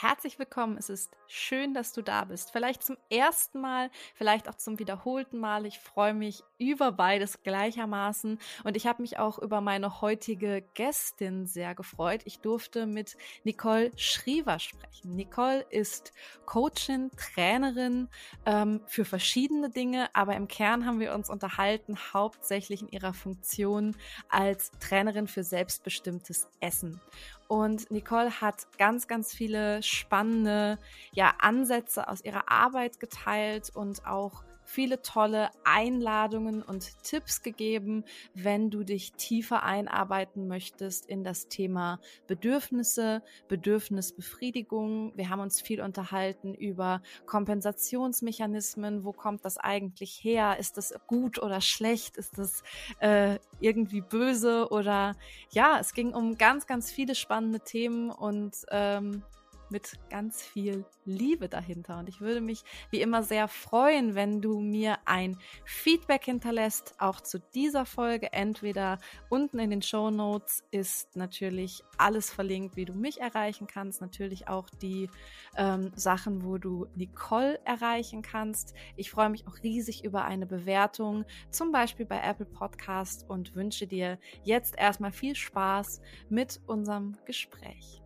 Herzlich willkommen. Es ist schön, dass du da bist. Vielleicht zum ersten Mal, vielleicht auch zum wiederholten Mal. Ich freue mich über beides gleichermaßen. Und ich habe mich auch über meine heutige Gästin sehr gefreut. Ich durfte mit Nicole Schriever sprechen. Nicole ist Coachin, Trainerin ähm, für verschiedene Dinge, aber im Kern haben wir uns unterhalten, hauptsächlich in ihrer Funktion als Trainerin für selbstbestimmtes Essen. Und Nicole hat ganz, ganz viele spannende ja, Ansätze aus ihrer Arbeit geteilt und auch viele tolle Einladungen und Tipps gegeben, wenn du dich tiefer einarbeiten möchtest in das Thema Bedürfnisse, Bedürfnisbefriedigung. Wir haben uns viel unterhalten über Kompensationsmechanismen. Wo kommt das eigentlich her? Ist das gut oder schlecht? Ist das äh, irgendwie böse oder ja, es ging um ganz, ganz viele spannende Themen und ähm, mit ganz viel Liebe dahinter. Und ich würde mich wie immer sehr freuen, wenn du mir ein Feedback hinterlässt, auch zu dieser Folge. Entweder unten in den Show Notes ist natürlich alles verlinkt, wie du mich erreichen kannst. Natürlich auch die ähm, Sachen, wo du Nicole erreichen kannst. Ich freue mich auch riesig über eine Bewertung, zum Beispiel bei Apple Podcast und wünsche dir jetzt erstmal viel Spaß mit unserem Gespräch.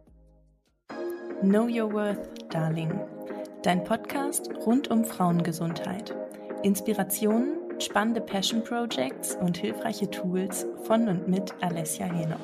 Know Your Worth, Darling. Dein Podcast rund um Frauengesundheit. Inspirationen, spannende Passion Projects und hilfreiche Tools von und mit Alessia Henoch.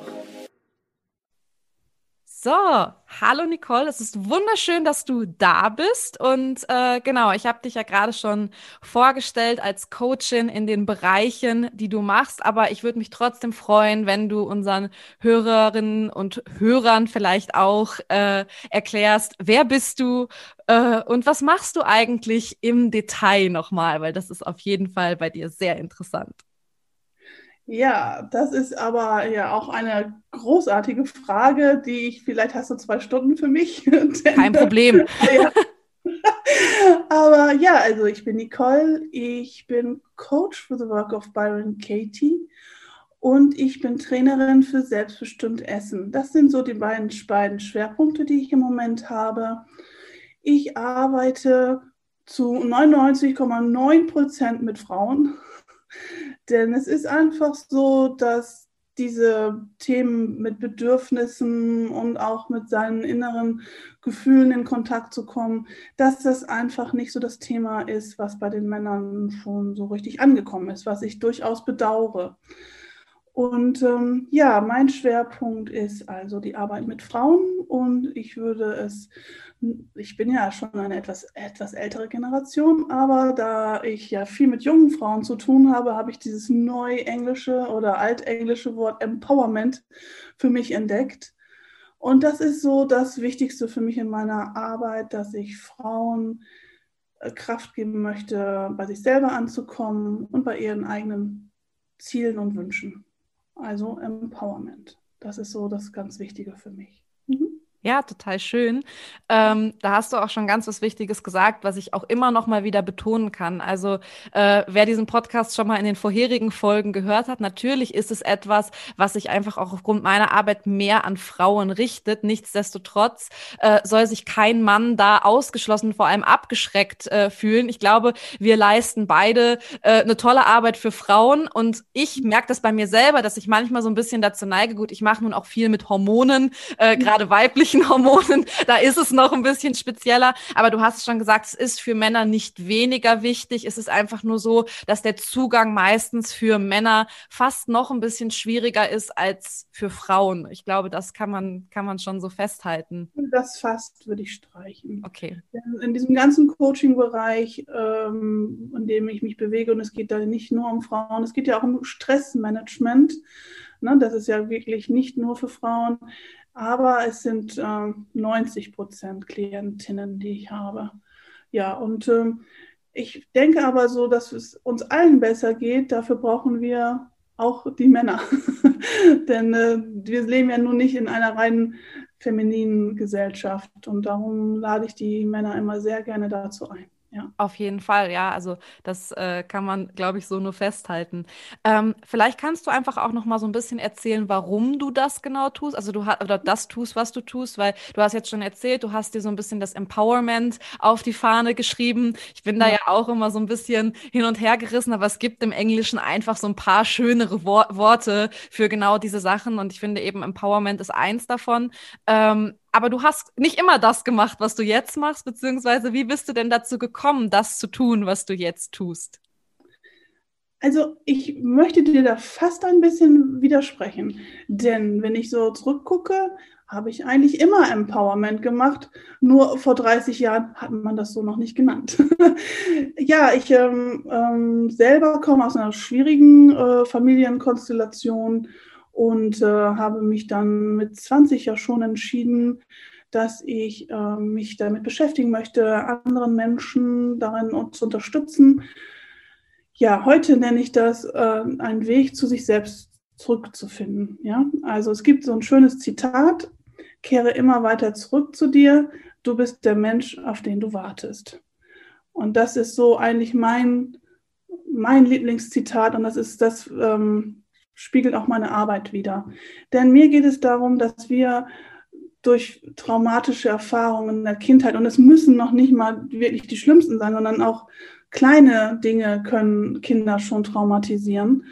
So, hallo Nicole, es ist wunderschön, dass du da bist. Und äh, genau, ich habe dich ja gerade schon vorgestellt als Coachin in den Bereichen, die du machst. Aber ich würde mich trotzdem freuen, wenn du unseren Hörerinnen und Hörern vielleicht auch äh, erklärst, wer bist du äh, und was machst du eigentlich im Detail nochmal, weil das ist auf jeden Fall bei dir sehr interessant. Ja, das ist aber ja auch eine großartige Frage, die ich, vielleicht hast du zwei Stunden für mich. Kein Problem. ja. Aber ja, also ich bin Nicole, ich bin Coach for the Work of Byron Katie und ich bin Trainerin für selbstbestimmt Essen. Das sind so die beiden, beiden Schwerpunkte, die ich im Moment habe. Ich arbeite zu 99,9 Prozent mit Frauen. Denn es ist einfach so, dass diese Themen mit Bedürfnissen und auch mit seinen inneren Gefühlen in Kontakt zu kommen, dass das einfach nicht so das Thema ist, was bei den Männern schon so richtig angekommen ist, was ich durchaus bedauere. Und ähm, ja, mein Schwerpunkt ist also die Arbeit mit Frauen und ich würde es ich bin ja schon eine etwas, etwas ältere Generation, aber da ich ja viel mit jungen Frauen zu tun habe, habe ich dieses neu-englische oder altenglische Wort Empowerment für mich entdeckt. Und das ist so das Wichtigste für mich in meiner Arbeit, dass ich Frauen äh, Kraft geben möchte, bei sich selber anzukommen und bei ihren eigenen Zielen und Wünschen. Also Empowerment. Das ist so das ganz Wichtige für mich. Mhm. Ja, total schön. Ähm, da hast du auch schon ganz was Wichtiges gesagt, was ich auch immer noch mal wieder betonen kann. Also äh, wer diesen Podcast schon mal in den vorherigen Folgen gehört hat, natürlich ist es etwas, was sich einfach auch aufgrund meiner Arbeit mehr an Frauen richtet. Nichtsdestotrotz äh, soll sich kein Mann da ausgeschlossen, vor allem abgeschreckt äh, fühlen. Ich glaube, wir leisten beide äh, eine tolle Arbeit für Frauen und ich merke das bei mir selber, dass ich manchmal so ein bisschen dazu neige. Gut, ich mache nun auch viel mit Hormonen, äh, gerade weiblich weiblichen Hormonen, da ist es noch ein bisschen spezieller. Aber du hast schon gesagt, es ist für Männer nicht weniger wichtig. Es ist einfach nur so, dass der Zugang meistens für Männer fast noch ein bisschen schwieriger ist als für Frauen. Ich glaube, das kann man, kann man schon so festhalten. Das fast würde ich streichen. Okay. In diesem ganzen Coaching-Bereich, ähm, in dem ich mich bewege, und es geht da nicht nur um Frauen, es geht ja auch um Stressmanagement. Ne, das ist ja wirklich nicht nur für Frauen aber es sind äh, 90 Prozent Klientinnen, die ich habe. Ja, und äh, ich denke aber so, dass es uns allen besser geht. Dafür brauchen wir auch die Männer. Denn äh, wir leben ja nun nicht in einer reinen femininen Gesellschaft. Und darum lade ich die Männer immer sehr gerne dazu ein. Ja. Auf jeden Fall, ja. Also das äh, kann man, glaube ich, so nur festhalten. Ähm, vielleicht kannst du einfach auch noch mal so ein bisschen erzählen, warum du das genau tust, also du oder das tust, was du tust, weil du hast jetzt schon erzählt, du hast dir so ein bisschen das Empowerment auf die Fahne geschrieben. Ich bin da ja, ja auch immer so ein bisschen hin und her gerissen, aber es gibt im Englischen einfach so ein paar schönere Wor Worte für genau diese Sachen und ich finde eben Empowerment ist eins davon. Ähm, aber du hast nicht immer das gemacht, was du jetzt machst, beziehungsweise wie bist du denn dazu gekommen, das zu tun, was du jetzt tust? Also ich möchte dir da fast ein bisschen widersprechen, denn wenn ich so zurückgucke, habe ich eigentlich immer Empowerment gemacht. Nur vor 30 Jahren hat man das so noch nicht genannt. ja, ich ähm, ähm, selber komme aus einer schwierigen äh, Familienkonstellation und äh, habe mich dann mit 20 ja schon entschieden, dass ich äh, mich damit beschäftigen möchte, anderen Menschen darin zu unterstützen. Ja, heute nenne ich das äh, einen Weg zu sich selbst zurückzufinden. Ja, also es gibt so ein schönes Zitat: Kehre immer weiter zurück zu dir. Du bist der Mensch, auf den du wartest. Und das ist so eigentlich mein mein Lieblingszitat und das ist das, ähm, spiegelt auch meine Arbeit wieder. Denn mir geht es darum, dass wir durch traumatische Erfahrungen in der Kindheit, und es müssen noch nicht mal wirklich die schlimmsten sein, sondern auch kleine Dinge können Kinder schon traumatisieren.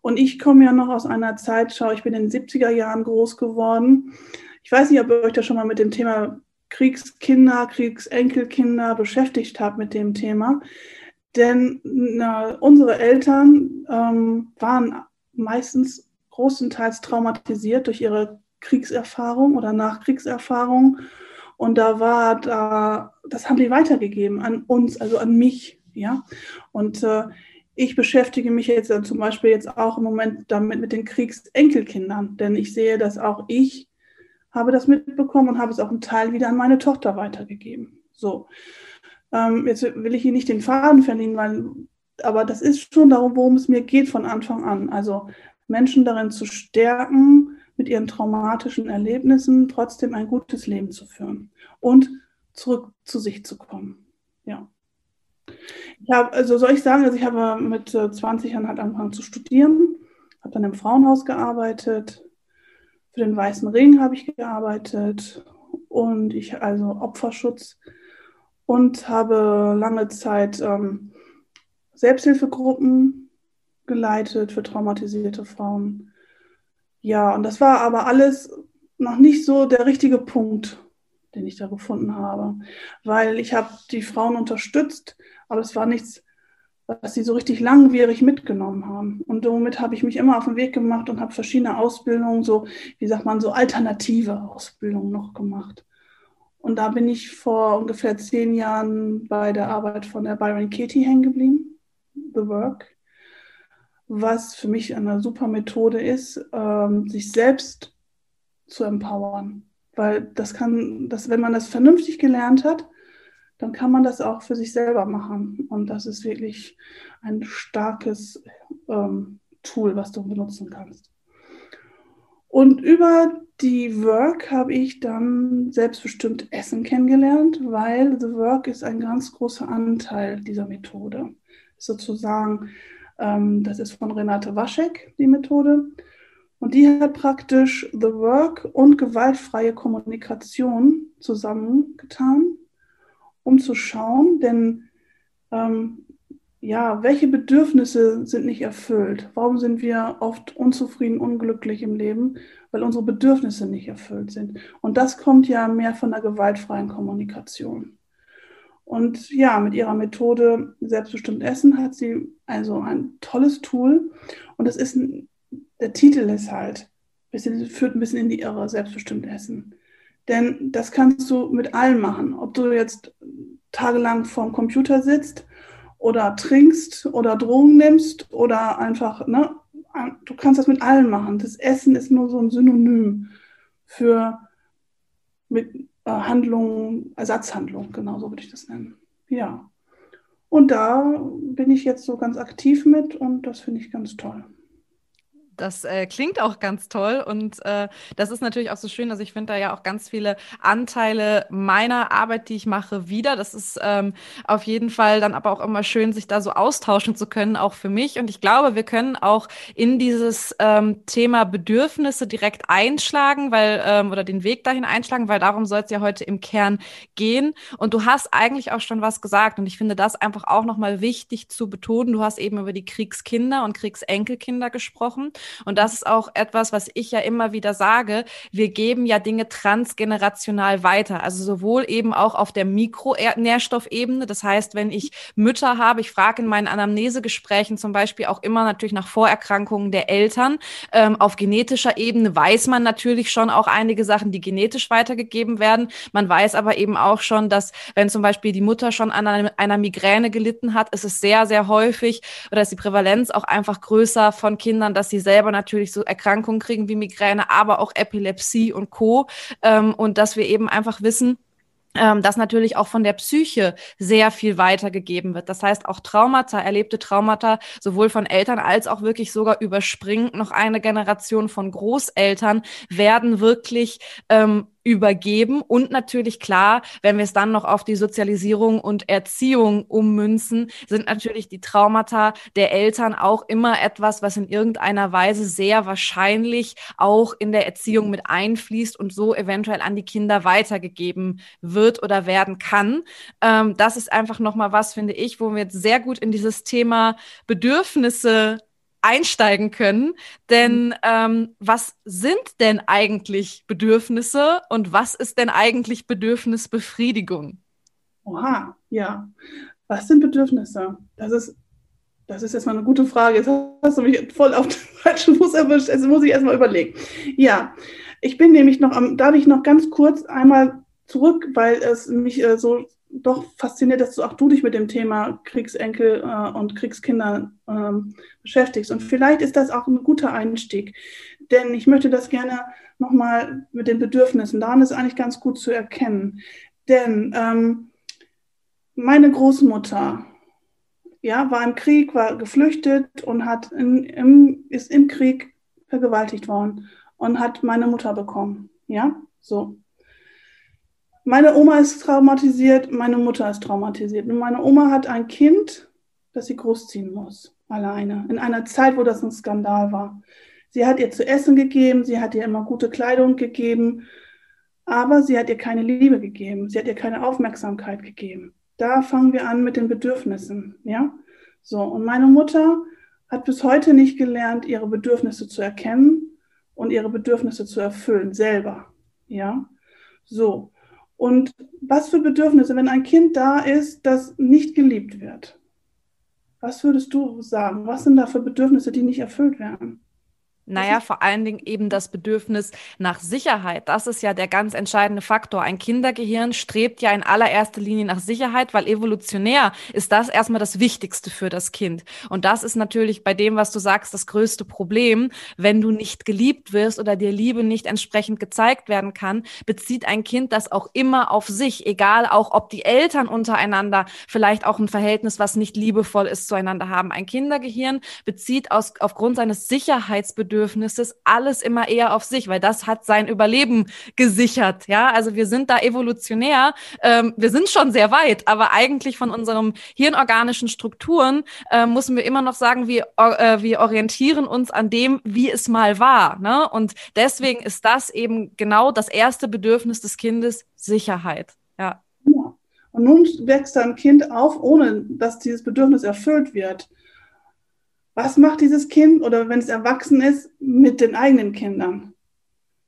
Und ich komme ja noch aus einer Zeit, schau, ich bin in den 70er Jahren groß geworden. Ich weiß nicht, ob ihr euch da schon mal mit dem Thema Kriegskinder, Kriegsenkelkinder beschäftigt habt mit dem Thema. Denn na, unsere Eltern ähm, waren meistens großenteils traumatisiert durch ihre Kriegserfahrung oder Nachkriegserfahrung. Und da war da, das haben die weitergegeben an uns, also an mich, ja. Und äh, ich beschäftige mich jetzt zum Beispiel jetzt auch im Moment damit mit den Kriegsenkelkindern, denn ich sehe, dass auch ich habe das mitbekommen und habe es auch einen Teil wieder an meine Tochter weitergegeben. So. Ähm, jetzt will ich hier nicht den Faden verlieren, weil aber das ist schon darum, worum es mir geht von Anfang an. Also Menschen darin zu stärken, mit ihren traumatischen Erlebnissen trotzdem ein gutes Leben zu führen und zurück zu sich zu kommen. Ja. Ich habe, also soll ich sagen, also ich habe mit 20 Jahren halt angefangen zu studieren, habe dann im Frauenhaus gearbeitet, für den Weißen Ring habe ich gearbeitet und ich also Opferschutz und habe lange Zeit ähm, Selbsthilfegruppen geleitet für traumatisierte Frauen. Ja, und das war aber alles noch nicht so der richtige Punkt, den ich da gefunden habe, weil ich habe die Frauen unterstützt, aber es war nichts, was sie so richtig langwierig mitgenommen haben. Und somit habe ich mich immer auf den Weg gemacht und habe verschiedene Ausbildungen, so, wie sagt man, so alternative Ausbildungen noch gemacht. Und da bin ich vor ungefähr zehn Jahren bei der Arbeit von der Byron Katie hängen geblieben. The Work, was für mich eine super Methode ist, ähm, sich selbst zu empowern. Weil das kann, das, wenn man das vernünftig gelernt hat, dann kann man das auch für sich selber machen. Und das ist wirklich ein starkes ähm, Tool, was du benutzen kannst. Und über die Work habe ich dann selbstbestimmt Essen kennengelernt, weil The Work ist ein ganz großer Anteil dieser Methode sozusagen, ähm, das ist von Renate Waschek, die Methode. Und die hat praktisch The Work und gewaltfreie Kommunikation zusammengetan, um zu schauen, denn ähm, ja, welche Bedürfnisse sind nicht erfüllt? Warum sind wir oft unzufrieden, unglücklich im Leben? Weil unsere Bedürfnisse nicht erfüllt sind. Und das kommt ja mehr von der gewaltfreien Kommunikation. Und ja, mit ihrer Methode Selbstbestimmt Essen hat sie also ein tolles Tool. Und das ist ein, der Titel ist halt, bisschen, führt ein bisschen in die Irre, Selbstbestimmt Essen. Denn das kannst du mit allem machen. Ob du jetzt tagelang vorm Computer sitzt oder trinkst oder Drogen nimmst oder einfach, ne, du kannst das mit allem machen. Das Essen ist nur so ein Synonym für mit Handlung, Ersatzhandlung, genau so würde ich das nennen. Ja. Und da bin ich jetzt so ganz aktiv mit und das finde ich ganz toll. Das äh, klingt auch ganz toll und äh, das ist natürlich auch so schön. Also ich finde da ja auch ganz viele Anteile meiner Arbeit, die ich mache, wieder. Das ist ähm, auf jeden Fall dann aber auch immer schön, sich da so austauschen zu können, auch für mich. Und ich glaube, wir können auch in dieses ähm, Thema Bedürfnisse direkt einschlagen, weil ähm, oder den Weg dahin einschlagen, weil darum soll es ja heute im Kern gehen. Und du hast eigentlich auch schon was gesagt und ich finde das einfach auch nochmal wichtig zu betonen. Du hast eben über die Kriegskinder und Kriegsenkelkinder gesprochen. Und das ist auch etwas, was ich ja immer wieder sage. Wir geben ja Dinge transgenerational weiter. Also sowohl eben auch auf der Mikronährstoffebene. Das heißt, wenn ich Mütter habe, ich frage in meinen Anamnesegesprächen zum Beispiel auch immer natürlich nach Vorerkrankungen der Eltern. Ähm, auf genetischer Ebene weiß man natürlich schon auch einige Sachen, die genetisch weitergegeben werden. Man weiß aber eben auch schon, dass wenn zum Beispiel die Mutter schon an einer, Migräne gelitten hat, ist es sehr, sehr häufig oder ist die Prävalenz auch einfach größer von Kindern, dass sie selber natürlich so Erkrankungen kriegen wie Migräne, aber auch Epilepsie und Co. Ähm, und dass wir eben einfach wissen, ähm, dass natürlich auch von der Psyche sehr viel weitergegeben wird. Das heißt, auch Traumata, erlebte Traumata, sowohl von Eltern als auch wirklich sogar überspringend noch eine Generation von Großeltern, werden wirklich ähm, übergeben. Und natürlich klar, wenn wir es dann noch auf die Sozialisierung und Erziehung ummünzen, sind natürlich die Traumata der Eltern auch immer etwas, was in irgendeiner Weise sehr wahrscheinlich auch in der Erziehung mit einfließt und so eventuell an die Kinder weitergegeben wird oder werden kann. Ähm, das ist einfach nochmal was, finde ich, wo wir jetzt sehr gut in dieses Thema Bedürfnisse einsteigen können. Denn mhm. ähm, was sind denn eigentlich Bedürfnisse und was ist denn eigentlich Bedürfnisbefriedigung? Oha, ja. Was sind Bedürfnisse? Das ist, das ist erstmal eine gute Frage. Jetzt hast du mich voll auf den falschen Fuß erwischt. Also muss ich erstmal überlegen. Ja, ich bin nämlich noch am, darf ich noch ganz kurz einmal zurück, weil es mich äh, so doch fasziniert, dass du auch du dich mit dem Thema Kriegsenkel äh, und Kriegskinder ähm, beschäftigst. Und vielleicht ist das auch ein guter Einstieg, denn ich möchte das gerne nochmal mit den Bedürfnissen, daran ist eigentlich ganz gut zu erkennen. Denn ähm, meine Großmutter ja, war im Krieg, war geflüchtet und hat in, im, ist im Krieg vergewaltigt worden und hat meine Mutter bekommen. Ja, so. Meine Oma ist traumatisiert, meine Mutter ist traumatisiert. Und meine Oma hat ein Kind, das sie großziehen muss, alleine, in einer Zeit, wo das ein Skandal war. Sie hat ihr zu essen gegeben, sie hat ihr immer gute Kleidung gegeben, aber sie hat ihr keine Liebe gegeben, sie hat ihr keine Aufmerksamkeit gegeben. Da fangen wir an mit den Bedürfnissen, ja? So, und meine Mutter hat bis heute nicht gelernt, ihre Bedürfnisse zu erkennen und ihre Bedürfnisse zu erfüllen, selber, ja? So, und was für Bedürfnisse, wenn ein Kind da ist, das nicht geliebt wird? Was würdest du sagen? Was sind da für Bedürfnisse, die nicht erfüllt werden? Naja, vor allen Dingen eben das Bedürfnis nach Sicherheit. Das ist ja der ganz entscheidende Faktor. Ein Kindergehirn strebt ja in allererster Linie nach Sicherheit, weil evolutionär ist das erstmal das Wichtigste für das Kind. Und das ist natürlich bei dem, was du sagst, das größte Problem. Wenn du nicht geliebt wirst oder dir Liebe nicht entsprechend gezeigt werden kann, bezieht ein Kind das auch immer auf sich, egal auch, ob die Eltern untereinander vielleicht auch ein Verhältnis, was nicht liebevoll ist, zueinander haben. Ein Kindergehirn bezieht aus, aufgrund seines Sicherheitsbedürfnisses Bedürfnisses alles immer eher auf sich, weil das hat sein Überleben gesichert. Ja, also wir sind da evolutionär, ähm, wir sind schon sehr weit, aber eigentlich von unseren hirnorganischen Strukturen äh, müssen wir immer noch sagen, wir, äh, wir orientieren uns an dem, wie es mal war. Ne? Und deswegen ist das eben genau das erste Bedürfnis des Kindes, Sicherheit. Ja. Und nun wächst ein Kind auf, ohne dass dieses Bedürfnis erfüllt wird was macht dieses Kind oder wenn es erwachsen ist mit den eigenen Kindern?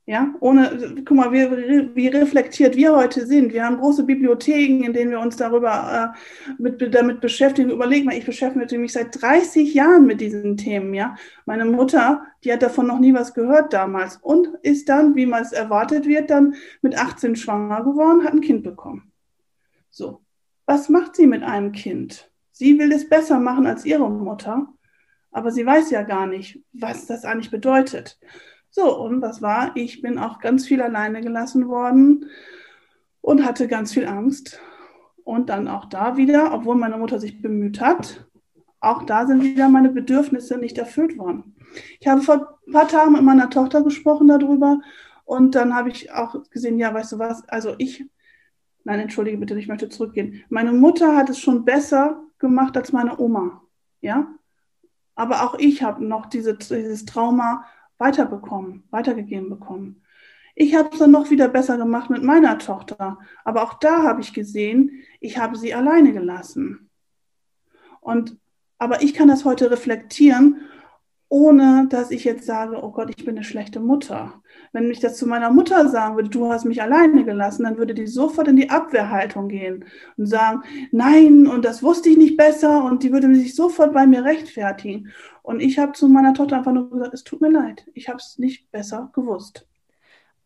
Ja, ohne, guck mal, wie, wie reflektiert wir heute sind. Wir haben große Bibliotheken, in denen wir uns darüber äh, mit, damit beschäftigen. Überleg mal, ich beschäftige mich seit 30 Jahren mit diesen Themen. Ja, meine Mutter, die hat davon noch nie was gehört damals und ist dann, wie man es erwartet wird, dann mit 18 schwanger geworden, hat ein Kind bekommen. So, was macht sie mit einem Kind? Sie will es besser machen als ihre Mutter aber sie weiß ja gar nicht, was das eigentlich bedeutet. So, und was war? Ich bin auch ganz viel alleine gelassen worden und hatte ganz viel Angst. Und dann auch da wieder, obwohl meine Mutter sich bemüht hat, auch da sind wieder meine Bedürfnisse nicht erfüllt worden. Ich habe vor ein paar Tagen mit meiner Tochter gesprochen darüber und dann habe ich auch gesehen, ja, weißt du was, also ich, nein, entschuldige bitte, ich möchte zurückgehen. Meine Mutter hat es schon besser gemacht als meine Oma, ja. Aber auch ich habe noch diese, dieses Trauma weiterbekommen, weitergegeben bekommen. Ich habe es dann noch wieder besser gemacht mit meiner Tochter. Aber auch da habe ich gesehen, ich habe sie alleine gelassen. Und, aber ich kann das heute reflektieren, ohne dass ich jetzt sage, oh Gott, ich bin eine schlechte Mutter. Wenn ich das zu meiner Mutter sagen würde, du hast mich alleine gelassen, dann würde die sofort in die Abwehrhaltung gehen und sagen, nein, und das wusste ich nicht besser und die würde sich sofort bei mir rechtfertigen. Und ich habe zu meiner Tochter einfach nur gesagt, es tut mir leid, ich habe es nicht besser gewusst.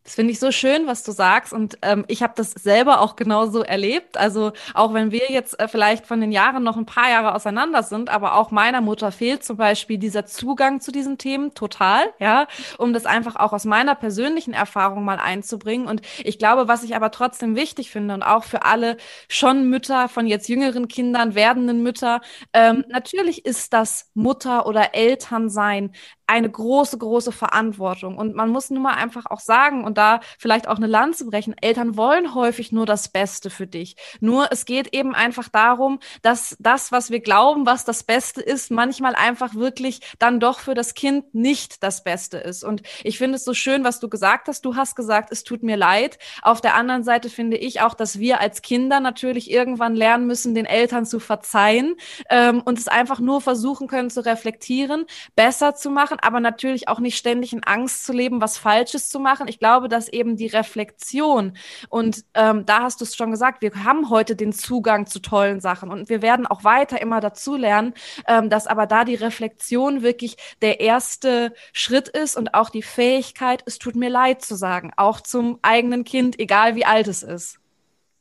Das finde ich so schön, was du sagst. Und ähm, ich habe das selber auch genauso erlebt. Also auch wenn wir jetzt äh, vielleicht von den Jahren noch ein paar Jahre auseinander sind, aber auch meiner Mutter fehlt zum Beispiel dieser Zugang zu diesen Themen total, ja, um das einfach auch aus meiner persönlichen Erfahrung mal einzubringen. Und ich glaube, was ich aber trotzdem wichtig finde und auch für alle schon Mütter von jetzt jüngeren Kindern, werdenden Mütter, ähm, natürlich ist das Mutter oder Elternsein eine große, große Verantwortung. Und man muss nun mal einfach auch sagen und da vielleicht auch eine Lanze brechen, Eltern wollen häufig nur das Beste für dich. Nur es geht eben einfach darum, dass das, was wir glauben, was das Beste ist, manchmal einfach wirklich dann doch für das Kind nicht das Beste ist. Und ich finde es so schön, was du gesagt hast. Du hast gesagt, es tut mir leid. Auf der anderen Seite finde ich auch, dass wir als Kinder natürlich irgendwann lernen müssen, den Eltern zu verzeihen ähm, und es einfach nur versuchen können zu reflektieren, besser zu machen machen, aber natürlich auch nicht ständig in Angst zu leben, was Falsches zu machen. Ich glaube, dass eben die Reflexion und ähm, da hast du es schon gesagt, wir haben heute den Zugang zu tollen Sachen und wir werden auch weiter immer dazu lernen, ähm, dass aber da die Reflexion wirklich der erste Schritt ist und auch die Fähigkeit, es tut mir leid zu sagen, auch zum eigenen Kind, egal wie alt es ist.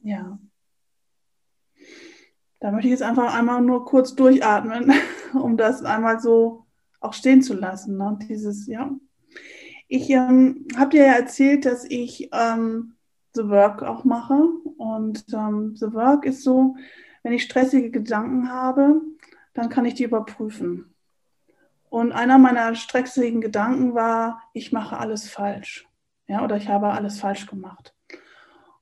Ja. Da möchte ich jetzt einfach einmal nur kurz durchatmen, um das einmal so auch stehen zu lassen. Ne? Dieses, ja. Ich ähm, habe dir ja erzählt, dass ich ähm, The Work auch mache. Und ähm, The Work ist so, wenn ich stressige Gedanken habe, dann kann ich die überprüfen. Und einer meiner stressigen Gedanken war, ich mache alles falsch. Ja, oder ich habe alles falsch gemacht.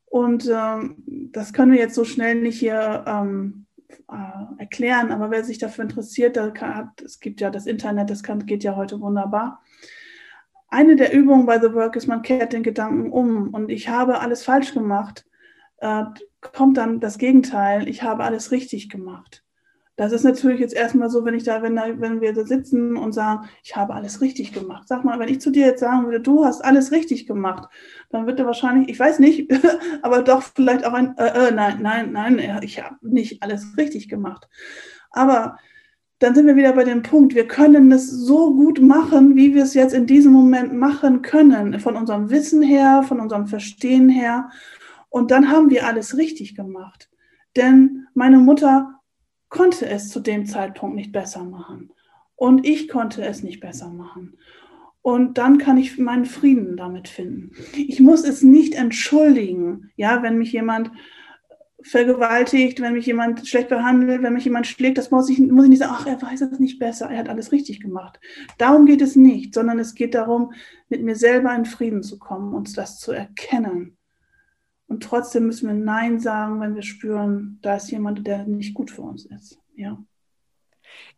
Und ähm, das können wir jetzt so schnell nicht hier ähm, äh, erklären, aber wer sich dafür interessiert, da kann, es gibt ja das Internet, das kann, geht ja heute wunderbar. Eine der Übungen bei The Work ist, man kehrt den Gedanken um und ich habe alles falsch gemacht. Äh, kommt dann das Gegenteil, ich habe alles richtig gemacht. Das ist natürlich jetzt erstmal so, wenn ich da, wenn, da, wenn wir da sitzen und sagen, ich habe alles richtig gemacht. Sag mal, wenn ich zu dir jetzt sagen würde, du hast alles richtig gemacht, dann wird er wahrscheinlich, ich weiß nicht, aber doch vielleicht auch ein, äh, äh, nein, nein, nein, ich habe nicht alles richtig gemacht. Aber dann sind wir wieder bei dem Punkt, wir können es so gut machen, wie wir es jetzt in diesem Moment machen können, von unserem Wissen her, von unserem Verstehen her. Und dann haben wir alles richtig gemacht. Denn meine Mutter konnte es zu dem Zeitpunkt nicht besser machen. Und ich konnte es nicht besser machen. Und dann kann ich meinen Frieden damit finden. Ich muss es nicht entschuldigen, ja, wenn mich jemand vergewaltigt, wenn mich jemand schlecht behandelt, wenn mich jemand schlägt, das muss ich, muss ich nicht sagen, ach, er weiß es nicht besser, er hat alles richtig gemacht. Darum geht es nicht, sondern es geht darum, mit mir selber in Frieden zu kommen und das zu erkennen und trotzdem müssen wir Nein sagen, wenn wir spüren, da ist jemand, der nicht gut für uns ist. Ja.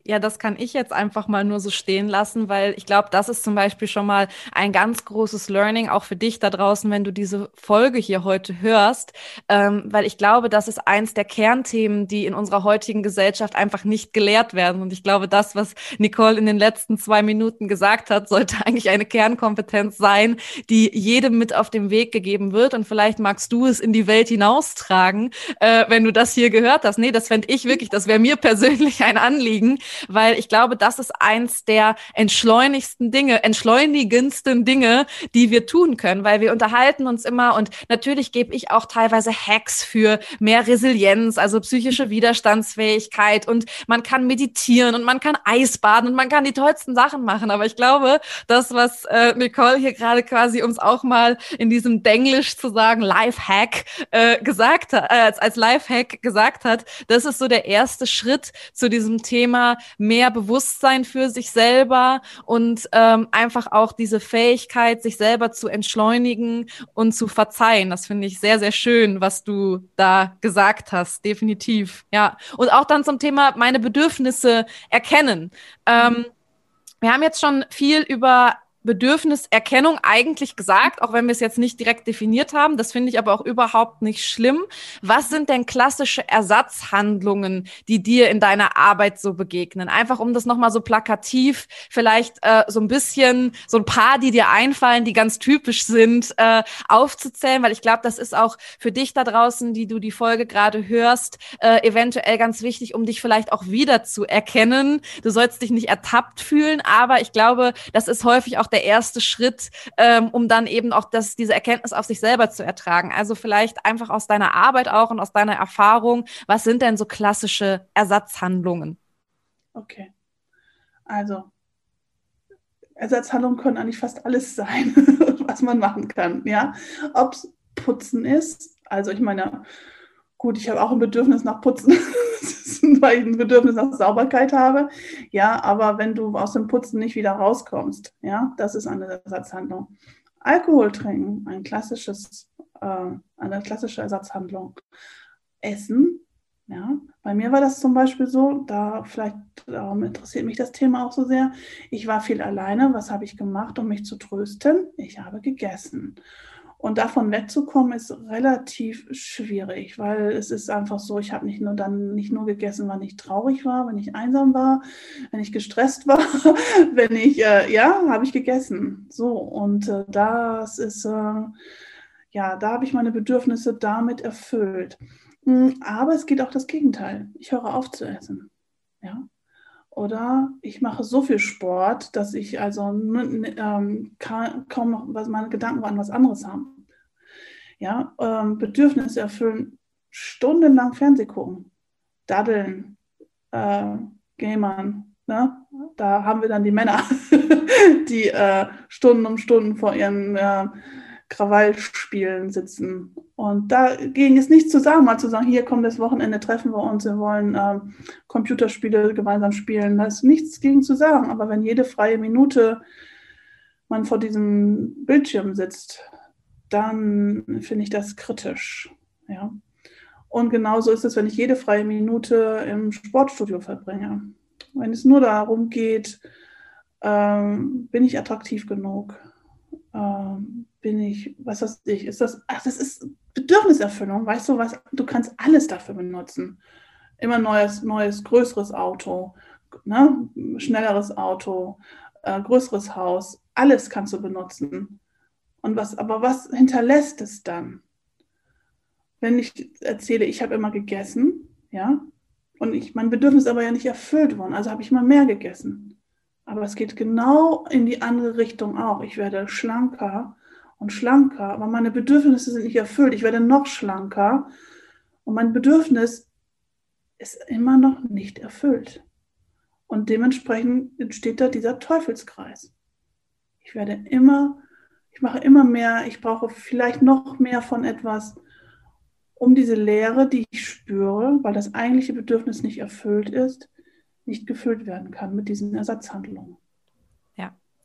Ja, das kann ich jetzt einfach mal nur so stehen lassen, weil ich glaube, das ist zum Beispiel schon mal ein ganz großes Learning, auch für dich da draußen, wenn du diese Folge hier heute hörst, ähm, weil ich glaube, das ist eins der Kernthemen, die in unserer heutigen Gesellschaft einfach nicht gelehrt werden. Und ich glaube, das, was Nicole in den letzten zwei Minuten gesagt hat, sollte eigentlich eine Kernkompetenz sein, die jedem mit auf den Weg gegeben wird. Und vielleicht magst du es in die Welt hinaustragen, äh, wenn du das hier gehört hast. Nee, das fände ich wirklich, das wäre mir persönlich ein Anliegen weil ich glaube, das ist eins der entschleunigsten Dinge, entschleunigendsten Dinge, die wir tun können, weil wir unterhalten uns immer und natürlich gebe ich auch teilweise Hacks für mehr Resilienz, also psychische Widerstandsfähigkeit und man kann meditieren und man kann Eisbaden und man kann die tollsten Sachen machen, aber ich glaube, das, was äh, Nicole hier gerade quasi uns auch mal in diesem Denglisch zu sagen, Life-Hack äh, gesagt hat, äh, als, als Life-Hack gesagt hat, das ist so der erste Schritt zu diesem Thema Thema mehr Bewusstsein für sich selber und ähm, einfach auch diese Fähigkeit, sich selber zu entschleunigen und zu verzeihen. Das finde ich sehr, sehr schön, was du da gesagt hast. Definitiv. Ja. Und auch dann zum Thema meine Bedürfnisse erkennen. Ähm, wir haben jetzt schon viel über Bedürfniserkennung eigentlich gesagt, auch wenn wir es jetzt nicht direkt definiert haben. Das finde ich aber auch überhaupt nicht schlimm. Was sind denn klassische Ersatzhandlungen, die dir in deiner Arbeit so begegnen? Einfach um das nochmal so plakativ, vielleicht äh, so ein bisschen, so ein paar, die dir einfallen, die ganz typisch sind, äh, aufzuzählen, weil ich glaube, das ist auch für dich da draußen, die du die Folge gerade hörst, äh, eventuell ganz wichtig, um dich vielleicht auch wieder zu erkennen. Du sollst dich nicht ertappt fühlen, aber ich glaube, das ist häufig auch der erste Schritt, ähm, um dann eben auch das, diese Erkenntnis auf sich selber zu ertragen. Also vielleicht einfach aus deiner Arbeit auch und aus deiner Erfahrung, was sind denn so klassische Ersatzhandlungen? Okay. Also, Ersatzhandlungen können eigentlich fast alles sein, was man machen kann. Ja, ob es Putzen ist, also ich meine, gut, ich habe auch ein Bedürfnis nach Putzen. weil ich ein Bedürfnis nach Sauberkeit habe. Ja, aber wenn du aus dem Putzen nicht wieder rauskommst, ja, das ist eine Ersatzhandlung. Alkohol trinken, ein klassisches, äh, eine klassische Ersatzhandlung. Essen, ja, bei mir war das zum Beispiel so, da vielleicht, darum interessiert mich das Thema auch so sehr. Ich war viel alleine. Was habe ich gemacht, um mich zu trösten? Ich habe gegessen. Und davon wegzukommen ist relativ schwierig, weil es ist einfach so, ich habe nicht nur dann nicht nur gegessen, wann ich traurig war, wenn ich einsam war, wenn ich gestresst war, wenn ich, äh, ja, habe ich gegessen. So, und äh, das ist, äh, ja, da habe ich meine Bedürfnisse damit erfüllt. Hm, aber es geht auch das Gegenteil. Ich höre auf zu essen. Ja. Oder ich mache so viel Sport, dass ich also ähm, kaum noch meine Gedanken an was anderes haben ja, ähm, Bedürfnisse erfüllen, stundenlang Fernseh gucken, daddeln, äh, Gamern, ne? da haben wir dann die Männer, die äh, Stunden um Stunden vor ihren äh, Krawallspielen sitzen. Und da ging es nicht zusammen, mal zu sagen, hier kommt das Wochenende, treffen wir uns, wir wollen äh, Computerspiele gemeinsam spielen. Da ist nichts gegen zu sagen. Aber wenn jede freie Minute man vor diesem Bildschirm sitzt, dann finde ich das kritisch. Ja. Und genauso ist es, wenn ich jede freie Minute im Sportstudio verbringe. Wenn es nur darum geht, ähm, bin ich attraktiv genug? Ähm, bin ich, was weiß ich, ist das, ach, das ist Bedürfniserfüllung, weißt du was, du kannst alles dafür benutzen. Immer neues, neues, größeres Auto, ne? schnelleres Auto, äh, größeres Haus, alles kannst du benutzen. Und was, aber was hinterlässt es dann? Wenn ich erzähle, ich habe immer gegessen, ja, und ich, mein Bedürfnis ist aber ja nicht erfüllt worden, also habe ich immer mehr gegessen. Aber es geht genau in die andere Richtung auch. Ich werde schlanker und schlanker, aber meine Bedürfnisse sind nicht erfüllt. Ich werde noch schlanker und mein Bedürfnis ist immer noch nicht erfüllt. Und dementsprechend entsteht da dieser Teufelskreis. Ich werde immer ich mache immer mehr, ich brauche vielleicht noch mehr von etwas, um diese Leere, die ich spüre, weil das eigentliche Bedürfnis nicht erfüllt ist, nicht gefüllt werden kann mit diesen Ersatzhandlungen.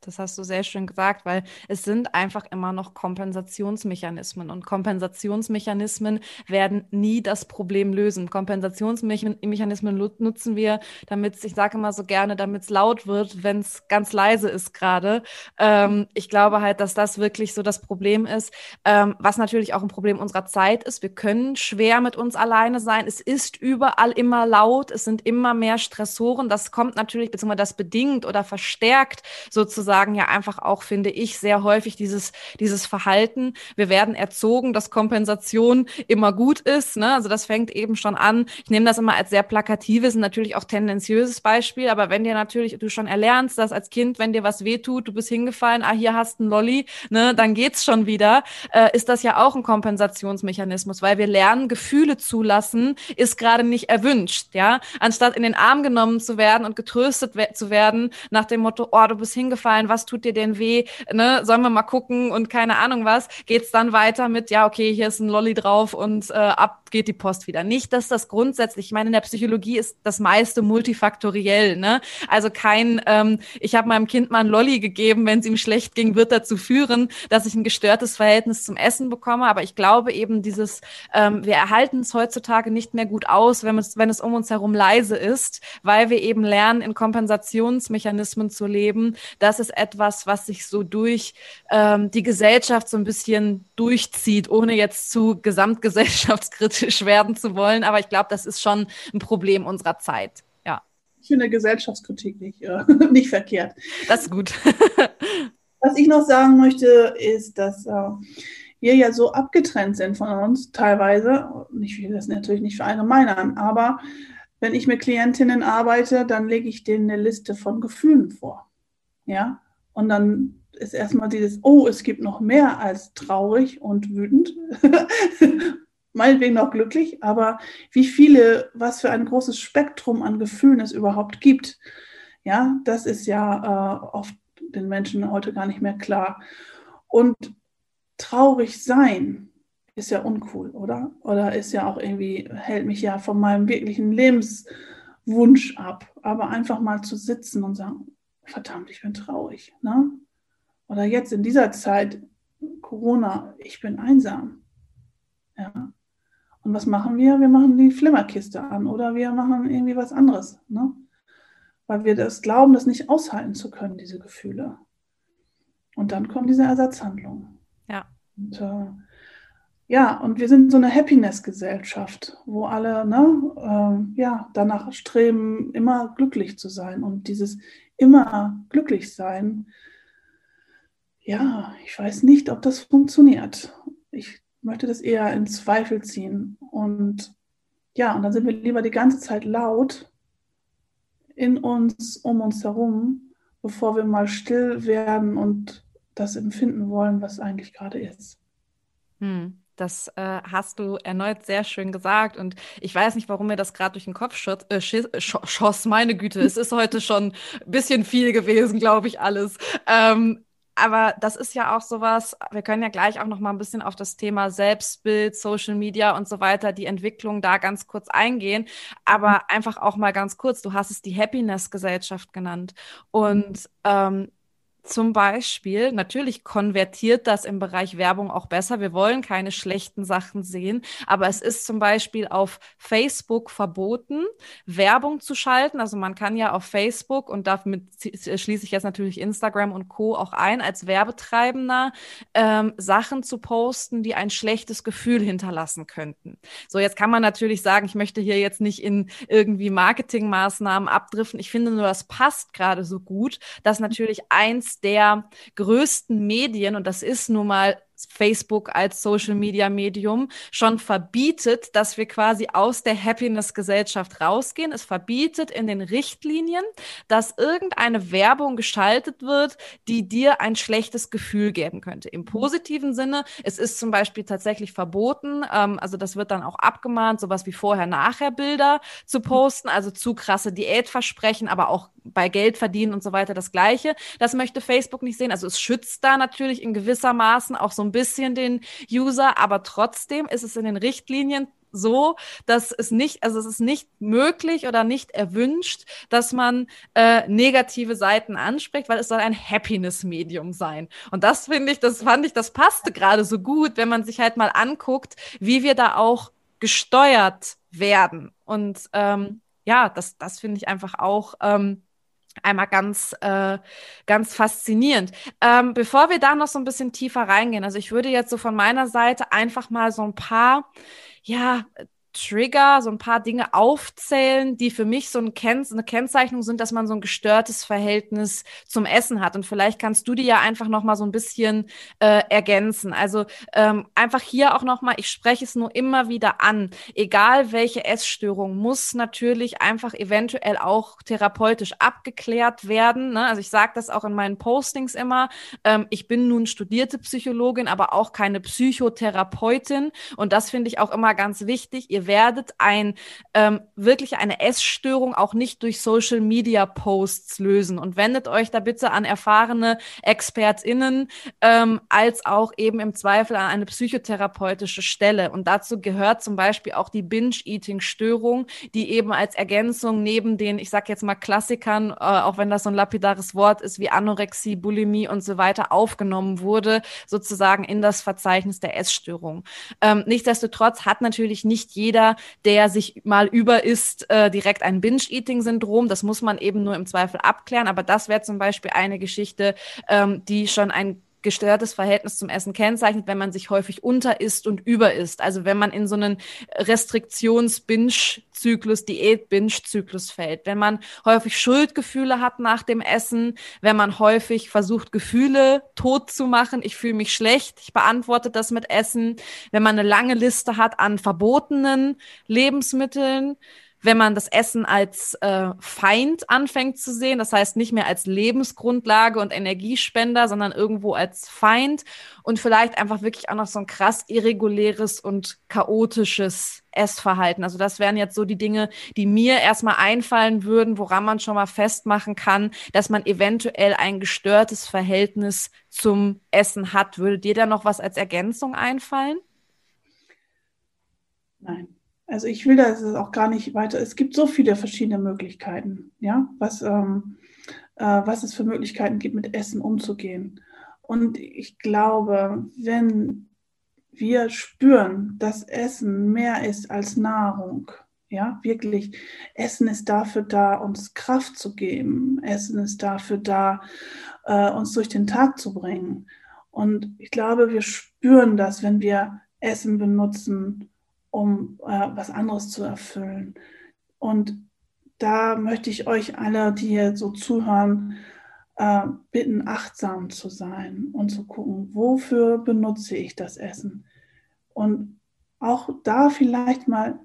Das hast du sehr schön gesagt, weil es sind einfach immer noch Kompensationsmechanismen und Kompensationsmechanismen werden nie das Problem lösen. Kompensationsmechanismen nutzen wir, damit ich sage immer so gerne, damit es laut wird, wenn es ganz leise ist gerade. Ähm, ich glaube halt, dass das wirklich so das Problem ist, ähm, was natürlich auch ein Problem unserer Zeit ist. Wir können schwer mit uns alleine sein. Es ist überall immer laut. Es sind immer mehr Stressoren. Das kommt natürlich, beziehungsweise das bedingt oder verstärkt sozusagen sozusagen ja einfach auch, finde ich, sehr häufig dieses, dieses Verhalten. Wir werden erzogen, dass Kompensation immer gut ist. Ne? Also das fängt eben schon an. Ich nehme das immer als sehr plakatives und natürlich auch tendenziöses Beispiel. Aber wenn dir natürlich, du schon erlernst, dass als Kind, wenn dir was wehtut, du bist hingefallen, ah, hier hast du einen Lolli, ne, dann geht's schon wieder, äh, ist das ja auch ein Kompensationsmechanismus, weil wir lernen, Gefühle zulassen, ist gerade nicht erwünscht, ja. Anstatt in den Arm genommen zu werden und getröstet we zu werden, nach dem Motto, oh, du bist hingefallen, gefallen, was tut dir denn weh, ne, sollen wir mal gucken und keine Ahnung was, geht's dann weiter mit, ja, okay, hier ist ein Lolli drauf und äh, ab geht die Post wieder. Nicht, dass das grundsätzlich, ich meine, in der Psychologie ist das meiste multifaktoriell. Ne? Also kein, ähm, ich habe meinem Kind mal ein Lolli gegeben, wenn es ihm schlecht ging, wird dazu führen, dass ich ein gestörtes Verhältnis zum Essen bekomme. Aber ich glaube eben dieses, ähm, wir erhalten es heutzutage nicht mehr gut aus, wenn es, wenn es um uns herum leise ist, weil wir eben lernen, in Kompensationsmechanismen zu leben. Das ist etwas, was sich so durch ähm, die Gesellschaft so ein bisschen durchzieht, ohne jetzt zu gesamtgesellschaftskritisch werden zu wollen. Aber ich glaube, das ist schon ein Problem unserer Zeit. Ja. Ich finde Gesellschaftskritik nicht, äh, nicht verkehrt. Das ist gut. Was ich noch sagen möchte, ist, dass äh, wir ja so abgetrennt sind von uns teilweise. Ich will das natürlich nicht verallgemeinern, aber wenn ich mit Klientinnen arbeite, dann lege ich denen eine Liste von Gefühlen vor. Ja, und dann ist erstmal dieses, oh, es gibt noch mehr als traurig und wütend. Meinetwegen noch glücklich, aber wie viele, was für ein großes Spektrum an Gefühlen es überhaupt gibt. Ja, das ist ja äh, oft den Menschen heute gar nicht mehr klar. Und traurig sein ist ja uncool, oder? Oder ist ja auch irgendwie, hält mich ja von meinem wirklichen Lebenswunsch ab. Aber einfach mal zu sitzen und sagen, verdammt, ich bin traurig. Ne? Oder jetzt in dieser Zeit, Corona, ich bin einsam. Ja. Und was machen wir? Wir machen die Flimmerkiste an oder wir machen irgendwie was anderes. Ne? Weil wir das glauben, das nicht aushalten zu können, diese Gefühle. Und dann kommen diese Ersatzhandlungen. Ja. Und, äh, ja, und wir sind so eine Happiness-Gesellschaft, wo alle ne, äh, ja, danach streben, immer glücklich zu sein. Und dieses immer glücklich sein, ja, ich weiß nicht, ob das funktioniert. Ich möchte das eher in Zweifel ziehen. Und ja, und dann sind wir lieber die ganze Zeit laut in uns, um uns herum, bevor wir mal still werden und das empfinden wollen, was eigentlich gerade ist. Hm. Das äh, hast du erneut sehr schön gesagt. Und ich weiß nicht, warum mir das gerade durch den Kopf schoss, äh, schoss. Meine Güte, es ist heute schon ein bisschen viel gewesen, glaube ich, alles. Ähm, aber das ist ja auch sowas, wir können ja gleich auch noch mal ein bisschen auf das Thema Selbstbild, Social Media und so weiter, die Entwicklung da ganz kurz eingehen. Aber mhm. einfach auch mal ganz kurz, du hast es die Happiness-Gesellschaft genannt. Und ähm, zum Beispiel, natürlich konvertiert das im Bereich Werbung auch besser. Wir wollen keine schlechten Sachen sehen, aber es ist zum Beispiel auf Facebook verboten, Werbung zu schalten. Also man kann ja auf Facebook und damit schließe ich jetzt natürlich Instagram und Co. auch ein, als Werbetreibender ähm, Sachen zu posten, die ein schlechtes Gefühl hinterlassen könnten. So, jetzt kann man natürlich sagen, ich möchte hier jetzt nicht in irgendwie Marketingmaßnahmen abdriften. Ich finde nur, das passt gerade so gut, dass natürlich eins der größten Medien, und das ist nun mal Facebook als Social Media Medium schon verbietet, dass wir quasi aus der Happiness-Gesellschaft rausgehen. Es verbietet in den Richtlinien, dass irgendeine Werbung geschaltet wird, die dir ein schlechtes Gefühl geben könnte. Im positiven Sinne, es ist zum Beispiel tatsächlich verboten, ähm, also das wird dann auch abgemahnt, sowas wie Vorher-Nachher-Bilder zu posten, also zu krasse Diätversprechen, aber auch bei Geld verdienen und so weiter das Gleiche. Das möchte Facebook nicht sehen. Also es schützt da natürlich in gewisser Maßen auch so ein bisschen den User, aber trotzdem ist es in den Richtlinien so, dass es nicht, also es ist nicht möglich oder nicht erwünscht, dass man äh, negative Seiten anspricht, weil es soll ein Happiness-Medium sein. Und das finde ich, das fand ich, das passte gerade so gut, wenn man sich halt mal anguckt, wie wir da auch gesteuert werden. Und ähm, ja, das, das finde ich einfach auch ähm, einmal ganz, äh, ganz faszinierend. Ähm, bevor wir da noch so ein bisschen tiefer reingehen, also ich würde jetzt so von meiner Seite einfach mal so ein paar, ja, Trigger, so ein paar Dinge aufzählen, die für mich so ein Ken eine Kennzeichnung sind, dass man so ein gestörtes Verhältnis zum Essen hat. Und vielleicht kannst du die ja einfach noch mal so ein bisschen äh, ergänzen. Also ähm, einfach hier auch noch mal, ich spreche es nur immer wieder an. Egal welche Essstörung muss natürlich einfach eventuell auch therapeutisch abgeklärt werden. Ne? Also ich sage das auch in meinen Postings immer. Ähm, ich bin nun studierte Psychologin, aber auch keine Psychotherapeutin. Und das finde ich auch immer ganz wichtig. Ihr werdet ein ähm, wirklich eine Essstörung auch nicht durch Social Media Posts lösen und wendet euch da bitte an erfahrene ExpertInnen ähm, als auch eben im Zweifel an eine psychotherapeutische Stelle. Und dazu gehört zum Beispiel auch die Binge-Eating-Störung, die eben als Ergänzung neben den, ich sag jetzt mal Klassikern, äh, auch wenn das so ein lapidares Wort ist, wie Anorexie, Bulimie und so weiter aufgenommen wurde, sozusagen in das Verzeichnis der Essstörung. Ähm, nichtsdestotrotz hat natürlich nicht jeder, der sich mal über isst, äh, direkt ein Binge-Eating-Syndrom. Das muss man eben nur im Zweifel abklären. Aber das wäre zum Beispiel eine Geschichte, ähm, die schon ein gestörtes Verhältnis zum Essen kennzeichnet, wenn man sich häufig unter isst und über isst. Also wenn man in so einen Restriktions-Binge-Zyklus, Diät-Binge-Zyklus fällt. Wenn man häufig Schuldgefühle hat nach dem Essen, wenn man häufig versucht, Gefühle tot zu machen. Ich fühle mich schlecht, ich beantworte das mit Essen. Wenn man eine lange Liste hat an verbotenen Lebensmitteln wenn man das Essen als äh, Feind anfängt zu sehen, das heißt nicht mehr als Lebensgrundlage und Energiespender, sondern irgendwo als Feind und vielleicht einfach wirklich auch noch so ein krass irreguläres und chaotisches Essverhalten. Also das wären jetzt so die Dinge, die mir erstmal einfallen würden, woran man schon mal festmachen kann, dass man eventuell ein gestörtes Verhältnis zum Essen hat. Würde dir da noch was als Ergänzung einfallen? Nein. Also ich will das auch gar nicht weiter. Es gibt so viele verschiedene Möglichkeiten, ja, was, ähm, äh, was es für Möglichkeiten gibt, mit Essen umzugehen. Und ich glaube, wenn wir spüren, dass Essen mehr ist als Nahrung, ja, wirklich, Essen ist dafür da, uns Kraft zu geben. Essen ist dafür da, äh, uns durch den Tag zu bringen. Und ich glaube, wir spüren das, wenn wir Essen benutzen, um äh, was anderes zu erfüllen. Und da möchte ich euch alle, die hier so zuhören, äh, bitten, achtsam zu sein und zu gucken, wofür benutze ich das Essen. Und auch da vielleicht mal,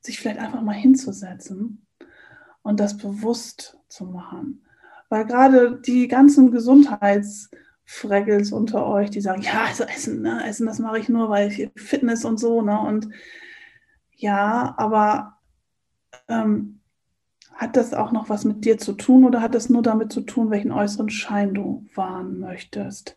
sich vielleicht einfach mal hinzusetzen und das bewusst zu machen. Weil gerade die ganzen Gesundheits- Fraggles unter euch, die sagen, ja, also Essen, ne? Essen, das mache ich nur, weil ich Fitness und so, ne? Und ja, aber ähm, hat das auch noch was mit dir zu tun oder hat das nur damit zu tun, welchen äußeren Schein du wahren möchtest?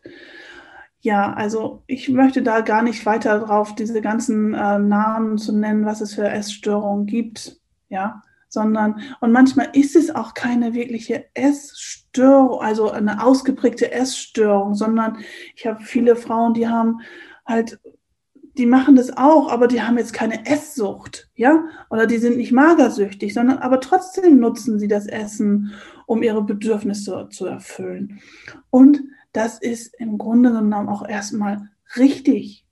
Ja, also ich möchte da gar nicht weiter drauf, diese ganzen äh, Namen zu nennen, was es für Essstörungen gibt. Ja, sondern und manchmal ist es auch keine wirkliche Essstörung, also eine ausgeprägte Essstörung, sondern ich habe viele Frauen, die haben halt die machen das auch, aber die haben jetzt keine Esssucht, ja, oder die sind nicht magersüchtig, sondern aber trotzdem nutzen sie das Essen, um ihre Bedürfnisse zu erfüllen. Und das ist im Grunde genommen auch erstmal richtig,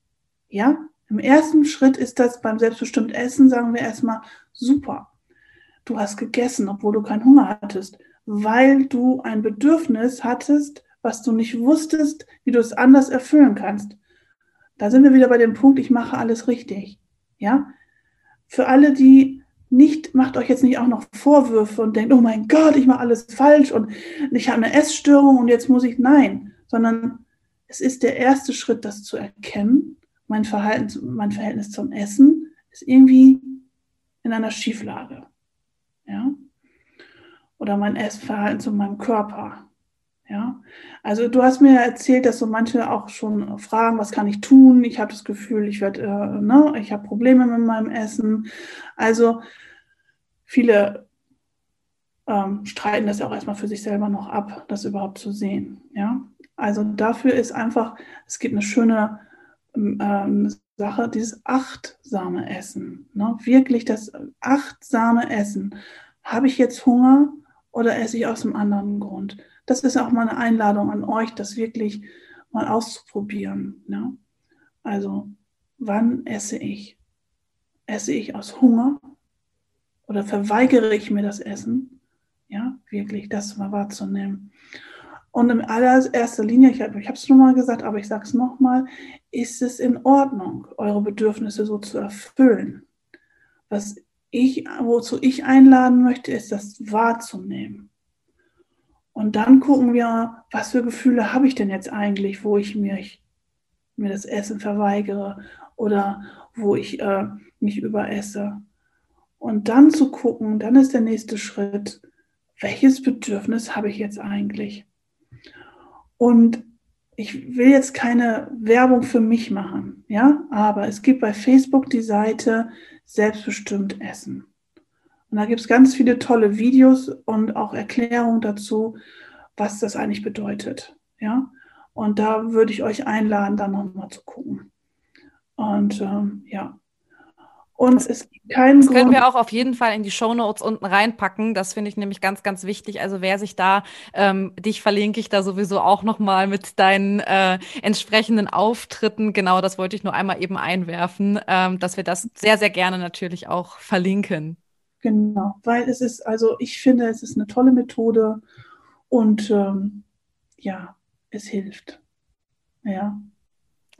ja. Im ersten Schritt ist das beim selbstbestimmt Essen, sagen wir erstmal super. Du hast gegessen, obwohl du keinen Hunger hattest, weil du ein Bedürfnis hattest, was du nicht wusstest, wie du es anders erfüllen kannst. Da sind wir wieder bei dem Punkt, ich mache alles richtig. Ja? Für alle, die nicht, macht euch jetzt nicht auch noch Vorwürfe und denkt, oh mein Gott, ich mache alles falsch und ich habe eine Essstörung und jetzt muss ich, nein, sondern es ist der erste Schritt, das zu erkennen. Mein Verhalten, mein Verhältnis zum Essen ist irgendwie in einer Schieflage. Ja? Oder mein Essverhalten zu meinem Körper. Ja? Also du hast mir erzählt, dass so manche auch schon fragen, was kann ich tun? Ich habe das Gefühl, ich werde, äh, ne, ich habe Probleme mit meinem Essen. Also viele ähm, streiten das ja auch erstmal für sich selber noch ab, das überhaupt zu sehen. Ja? Also dafür ist einfach, es gibt eine schöne ähm, Sache, dieses achtsame Essen. Ne? Wirklich das achtsame Essen. Habe ich jetzt Hunger oder esse ich aus einem anderen Grund? Das ist auch mal eine Einladung an euch, das wirklich mal auszuprobieren. Ne? Also, wann esse ich? Esse ich aus Hunger oder verweigere ich mir das Essen? Ja, wirklich das mal wahrzunehmen. Und in allererster Linie, ich habe es schon mal gesagt, aber ich sage es nochmal, ist es in Ordnung, eure Bedürfnisse so zu erfüllen. Was ich, wozu ich einladen möchte, ist das wahrzunehmen. Und dann gucken wir, was für Gefühle habe ich denn jetzt eigentlich, wo ich mir, mir das Essen verweigere oder wo ich äh, mich überesse. Und dann zu gucken, dann ist der nächste Schritt, welches Bedürfnis habe ich jetzt eigentlich? Und ich will jetzt keine Werbung für mich machen, ja, aber es gibt bei Facebook die Seite Selbstbestimmt Essen. Und da gibt es ganz viele tolle Videos und auch Erklärungen dazu, was das eigentlich bedeutet, ja. Und da würde ich euch einladen, da nochmal zu gucken. Und ähm, ja, und es gibt keinen das Grund. können wir auch auf jeden Fall in die Show Notes unten reinpacken. Das finde ich nämlich ganz, ganz wichtig. Also wer sich da, ähm, dich verlinke ich da sowieso auch nochmal mit deinen äh, entsprechenden Auftritten. Genau, das wollte ich nur einmal eben einwerfen, ähm, dass wir das sehr, sehr gerne natürlich auch verlinken. Genau, weil es ist, also ich finde, es ist eine tolle Methode und ähm, ja, es hilft. Ja.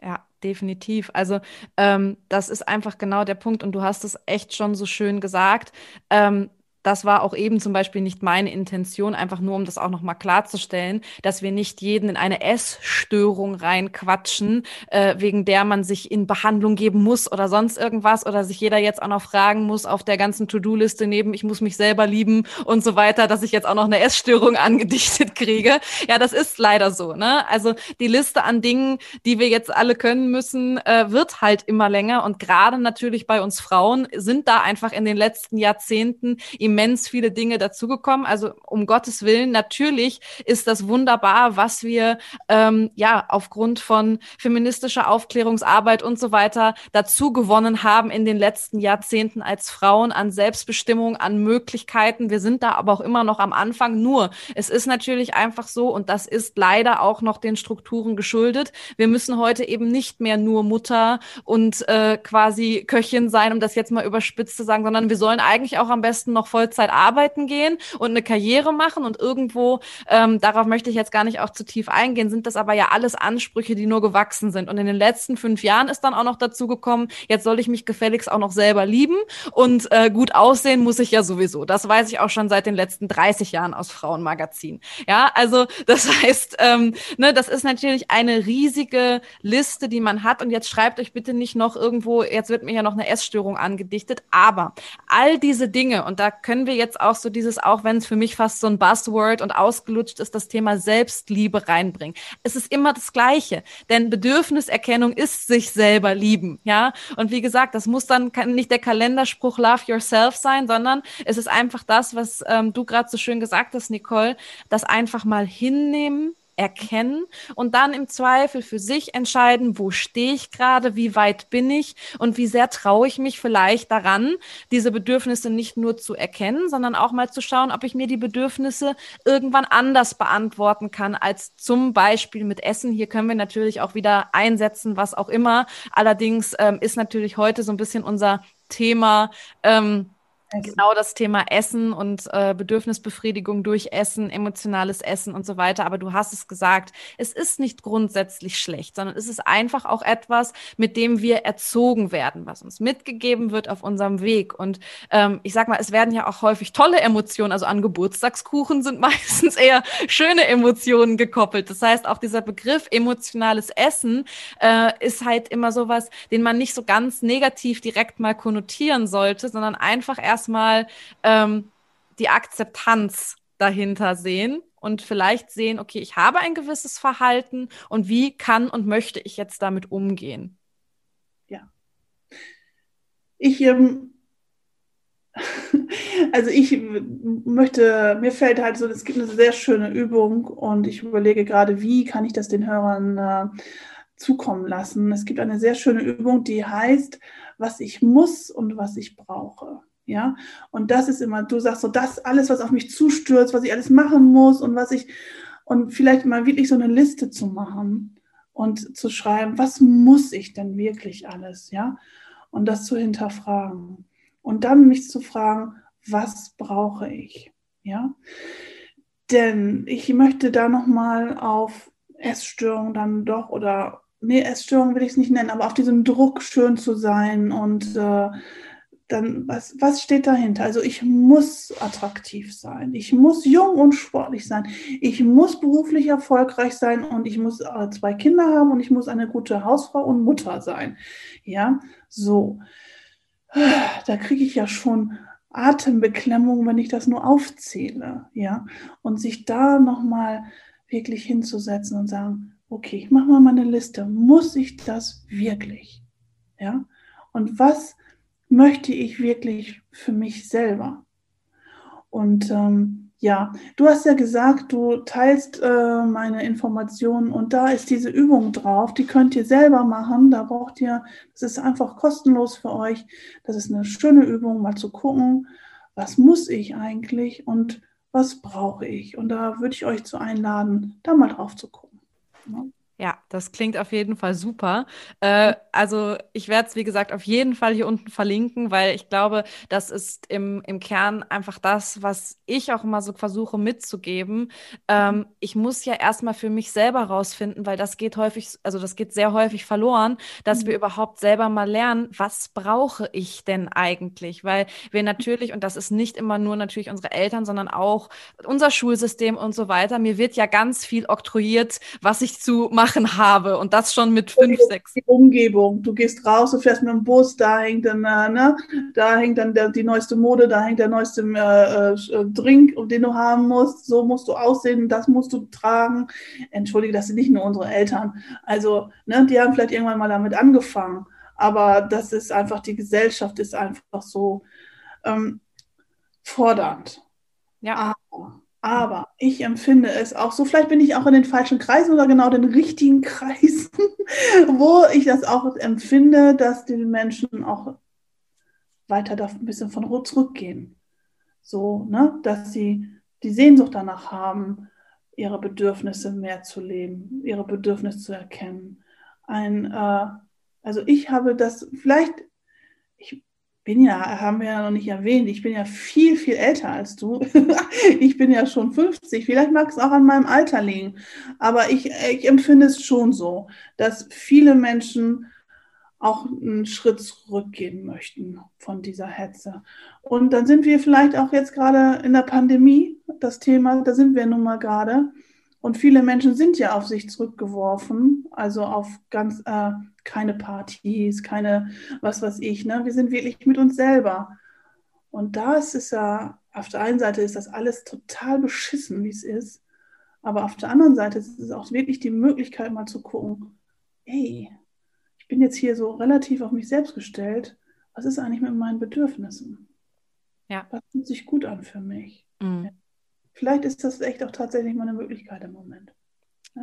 Ja, definitiv. Also ähm, das ist einfach genau der Punkt und du hast es echt schon so schön gesagt. Ähm, das war auch eben zum Beispiel nicht meine Intention, einfach nur um das auch nochmal klarzustellen, dass wir nicht jeden in eine Essstörung reinquatschen, äh, wegen der man sich in Behandlung geben muss oder sonst irgendwas oder sich jeder jetzt auch noch fragen muss auf der ganzen To-Do-Liste neben, ich muss mich selber lieben und so weiter, dass ich jetzt auch noch eine Essstörung angedichtet kriege. Ja, das ist leider so. Ne? Also die Liste an Dingen, die wir jetzt alle können müssen, äh, wird halt immer länger und gerade natürlich bei uns Frauen sind da einfach in den letzten Jahrzehnten immens viele Dinge dazugekommen. Also um Gottes Willen, natürlich ist das wunderbar, was wir ähm, ja aufgrund von feministischer Aufklärungsarbeit und so weiter dazu gewonnen haben in den letzten Jahrzehnten als Frauen an Selbstbestimmung, an Möglichkeiten. Wir sind da aber auch immer noch am Anfang. Nur es ist natürlich einfach so und das ist leider auch noch den Strukturen geschuldet. Wir müssen heute eben nicht mehr nur Mutter und äh, quasi Köchin sein, um das jetzt mal überspitzt zu sagen, sondern wir sollen eigentlich auch am besten noch voll Vollzeit arbeiten gehen und eine Karriere machen und irgendwo, ähm, darauf möchte ich jetzt gar nicht auch zu tief eingehen, sind das aber ja alles Ansprüche, die nur gewachsen sind. Und in den letzten fünf Jahren ist dann auch noch dazu gekommen, jetzt soll ich mich gefälligst auch noch selber lieben und äh, gut aussehen muss ich ja sowieso. Das weiß ich auch schon seit den letzten 30 Jahren aus Frauenmagazin. Ja, also das heißt, ähm, ne, das ist natürlich eine riesige Liste, die man hat. Und jetzt schreibt euch bitte nicht noch irgendwo, jetzt wird mir ja noch eine Essstörung angedichtet. Aber all diese Dinge, und da können können wir jetzt auch so dieses, auch wenn es für mich fast so ein Buzzword und ausgelutscht ist, das Thema Selbstliebe reinbringen. Es ist immer das Gleiche, denn Bedürfniserkennung ist sich selber lieben, ja. Und wie gesagt, das muss dann nicht der Kalenderspruch Love Yourself sein, sondern es ist einfach das, was ähm, du gerade so schön gesagt hast, Nicole, das einfach mal hinnehmen, erkennen und dann im Zweifel für sich entscheiden, wo stehe ich gerade, wie weit bin ich und wie sehr traue ich mich vielleicht daran, diese Bedürfnisse nicht nur zu erkennen, sondern auch mal zu schauen, ob ich mir die Bedürfnisse irgendwann anders beantworten kann als zum Beispiel mit Essen. Hier können wir natürlich auch wieder einsetzen, was auch immer. Allerdings ähm, ist natürlich heute so ein bisschen unser Thema. Ähm, Genau das Thema Essen und äh, Bedürfnisbefriedigung durch Essen, emotionales Essen und so weiter. Aber du hast es gesagt, es ist nicht grundsätzlich schlecht, sondern es ist einfach auch etwas, mit dem wir erzogen werden, was uns mitgegeben wird auf unserem Weg. Und ähm, ich sag mal, es werden ja auch häufig tolle Emotionen, also an Geburtstagskuchen sind meistens eher schöne Emotionen gekoppelt. Das heißt, auch dieser Begriff emotionales Essen äh, ist halt immer sowas, den man nicht so ganz negativ direkt mal konnotieren sollte, sondern einfach erst erstmal ähm, die Akzeptanz dahinter sehen und vielleicht sehen, okay, ich habe ein gewisses Verhalten und wie kann und möchte ich jetzt damit umgehen? Ja. Ich, ähm, also ich möchte, mir fällt halt so, es gibt eine sehr schöne Übung und ich überlege gerade, wie kann ich das den Hörern äh, zukommen lassen. Es gibt eine sehr schöne Übung, die heißt, was ich muss und was ich brauche. Ja, und das ist immer, du sagst so, das alles, was auf mich zustürzt, was ich alles machen muss und was ich, und vielleicht mal wirklich so eine Liste zu machen und zu schreiben, was muss ich denn wirklich alles, ja, und das zu hinterfragen. Und dann mich zu fragen, was brauche ich, ja, denn ich möchte da nochmal auf Essstörungen dann doch oder, nee, Essstörungen will ich es nicht nennen, aber auf diesem Druck schön zu sein und äh, dann was, was steht dahinter? Also ich muss attraktiv sein, ich muss jung und sportlich sein, ich muss beruflich erfolgreich sein und ich muss äh, zwei Kinder haben und ich muss eine gute Hausfrau und Mutter sein. Ja, so. da kriege ich ja schon Atembeklemmung, wenn ich das nur aufzähle, ja. Und sich da nochmal wirklich hinzusetzen und sagen, okay, ich mache mal meine Liste. Muss ich das wirklich? Ja. Und was möchte ich wirklich für mich selber? Und ähm, ja, du hast ja gesagt, du teilst äh, meine Informationen und da ist diese Übung drauf. Die könnt ihr selber machen. Da braucht ihr, das ist einfach kostenlos für euch. Das ist eine schöne Übung, mal zu gucken, was muss ich eigentlich und was brauche ich. Und da würde ich euch zu einladen, da mal drauf zu gucken. Ja. Das klingt auf jeden Fall super. Äh, also ich werde es, wie gesagt, auf jeden Fall hier unten verlinken, weil ich glaube, das ist im, im Kern einfach das, was ich auch immer so versuche mitzugeben. Ähm, ich muss ja erstmal für mich selber rausfinden, weil das geht häufig, also das geht sehr häufig verloren, dass mhm. wir überhaupt selber mal lernen, was brauche ich denn eigentlich? Weil wir natürlich, und das ist nicht immer nur natürlich unsere Eltern, sondern auch unser Schulsystem und so weiter, mir wird ja ganz viel oktroyiert, was ich zu machen machen habe und das schon mit fünf, sechs. Die Umgebung. Du gehst raus, du fährst mit dem Bus, da hängt dann, äh, ne, da hängt dann der, die neueste Mode, da hängt der neueste äh, äh, Drink, den du haben musst. So musst du aussehen, das musst du tragen. Entschuldige, das sind nicht nur unsere Eltern. Also, ne, die haben vielleicht irgendwann mal damit angefangen. Aber das ist einfach, die Gesellschaft ist einfach so ähm, fordernd. Ja. Aber aber ich empfinde es auch so, vielleicht bin ich auch in den falschen Kreisen oder genau den richtigen Kreisen, wo ich das auch empfinde, dass die Menschen auch weiter da ein bisschen von zurückgehen. So, ne, dass sie die Sehnsucht danach haben, ihre Bedürfnisse mehr zu leben, ihre Bedürfnisse zu erkennen. Ein, äh, also ich habe das, vielleicht, ich bin ja, haben wir ja noch nicht erwähnt, ich bin ja viel, viel älter als du. ich bin ja schon 50. Vielleicht mag es auch an meinem Alter liegen. Aber ich, ich empfinde es schon so, dass viele Menschen auch einen Schritt zurückgehen möchten von dieser Hetze. Und dann sind wir vielleicht auch jetzt gerade in der Pandemie, das Thema, da sind wir nun mal gerade. Und viele Menschen sind ja auf sich zurückgeworfen, also auf ganz äh, keine Partys, keine was weiß ich. Ne? Wir sind wirklich mit uns selber. Und da ist es ja, auf der einen Seite ist das alles total beschissen, wie es ist. Aber auf der anderen Seite ist es auch wirklich die Möglichkeit, mal zu gucken, hey, ich bin jetzt hier so relativ auf mich selbst gestellt. Was ist eigentlich mit meinen Bedürfnissen? Ja. Was fühlt sich gut an für mich? Mhm. Vielleicht ist das echt auch tatsächlich mal eine Möglichkeit im Moment.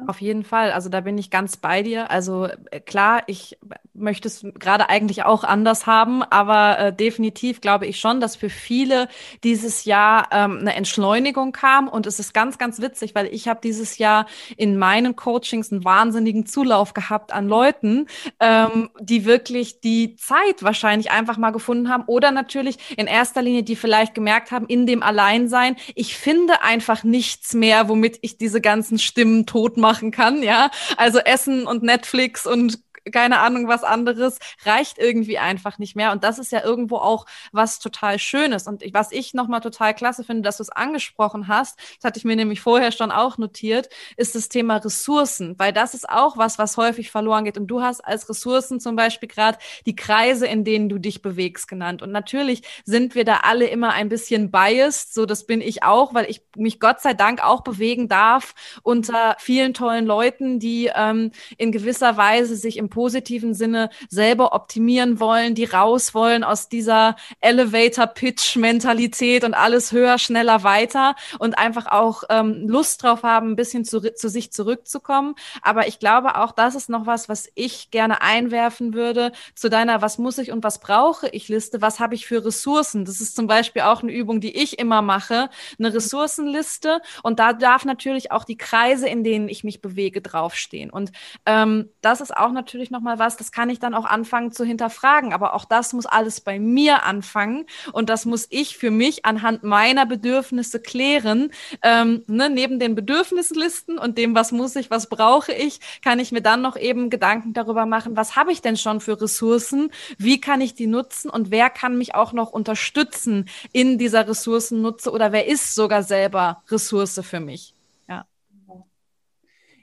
Auf jeden Fall. Also da bin ich ganz bei dir. Also äh, klar, ich möchte es gerade eigentlich auch anders haben, aber äh, definitiv glaube ich schon, dass für viele dieses Jahr ähm, eine Entschleunigung kam. Und es ist ganz, ganz witzig, weil ich habe dieses Jahr in meinen Coachings einen wahnsinnigen Zulauf gehabt an Leuten, ähm, die wirklich die Zeit wahrscheinlich einfach mal gefunden haben oder natürlich in erster Linie, die vielleicht gemerkt haben, in dem Alleinsein, ich finde einfach nichts mehr, womit ich diese ganzen Stimmen tot machen kann, ja. Also Essen und Netflix und keine Ahnung, was anderes, reicht irgendwie einfach nicht mehr. Und das ist ja irgendwo auch was total Schönes. Und was ich nochmal total klasse finde, dass du es angesprochen hast, das hatte ich mir nämlich vorher schon auch notiert, ist das Thema Ressourcen, weil das ist auch was, was häufig verloren geht. Und du hast als Ressourcen zum Beispiel gerade die Kreise, in denen du dich bewegst, genannt. Und natürlich sind wir da alle immer ein bisschen biased, so das bin ich auch, weil ich mich Gott sei Dank auch bewegen darf unter vielen tollen Leuten, die ähm, in gewisser Weise sich im positiven Sinne selber optimieren wollen, die raus wollen aus dieser Elevator-Pitch-Mentalität und alles höher, schneller, weiter und einfach auch ähm, Lust drauf haben, ein bisschen zu, zu sich zurückzukommen. Aber ich glaube auch, das ist noch was, was ich gerne einwerfen würde zu deiner Was muss ich und was brauche ich Liste. Was habe ich für Ressourcen? Das ist zum Beispiel auch eine Übung, die ich immer mache, eine Ressourcenliste. Und da darf natürlich auch die Kreise, in denen ich mich bewege, draufstehen. Und ähm, das ist auch natürlich natürlich noch mal was, das kann ich dann auch anfangen zu hinterfragen. Aber auch das muss alles bei mir anfangen und das muss ich für mich anhand meiner Bedürfnisse klären. Ähm, ne, neben den Bedürfnislisten und dem, was muss ich, was brauche ich, kann ich mir dann noch eben Gedanken darüber machen, was habe ich denn schon für Ressourcen, wie kann ich die nutzen und wer kann mich auch noch unterstützen in dieser Ressourcennutze oder wer ist sogar selber Ressource für mich. Ja.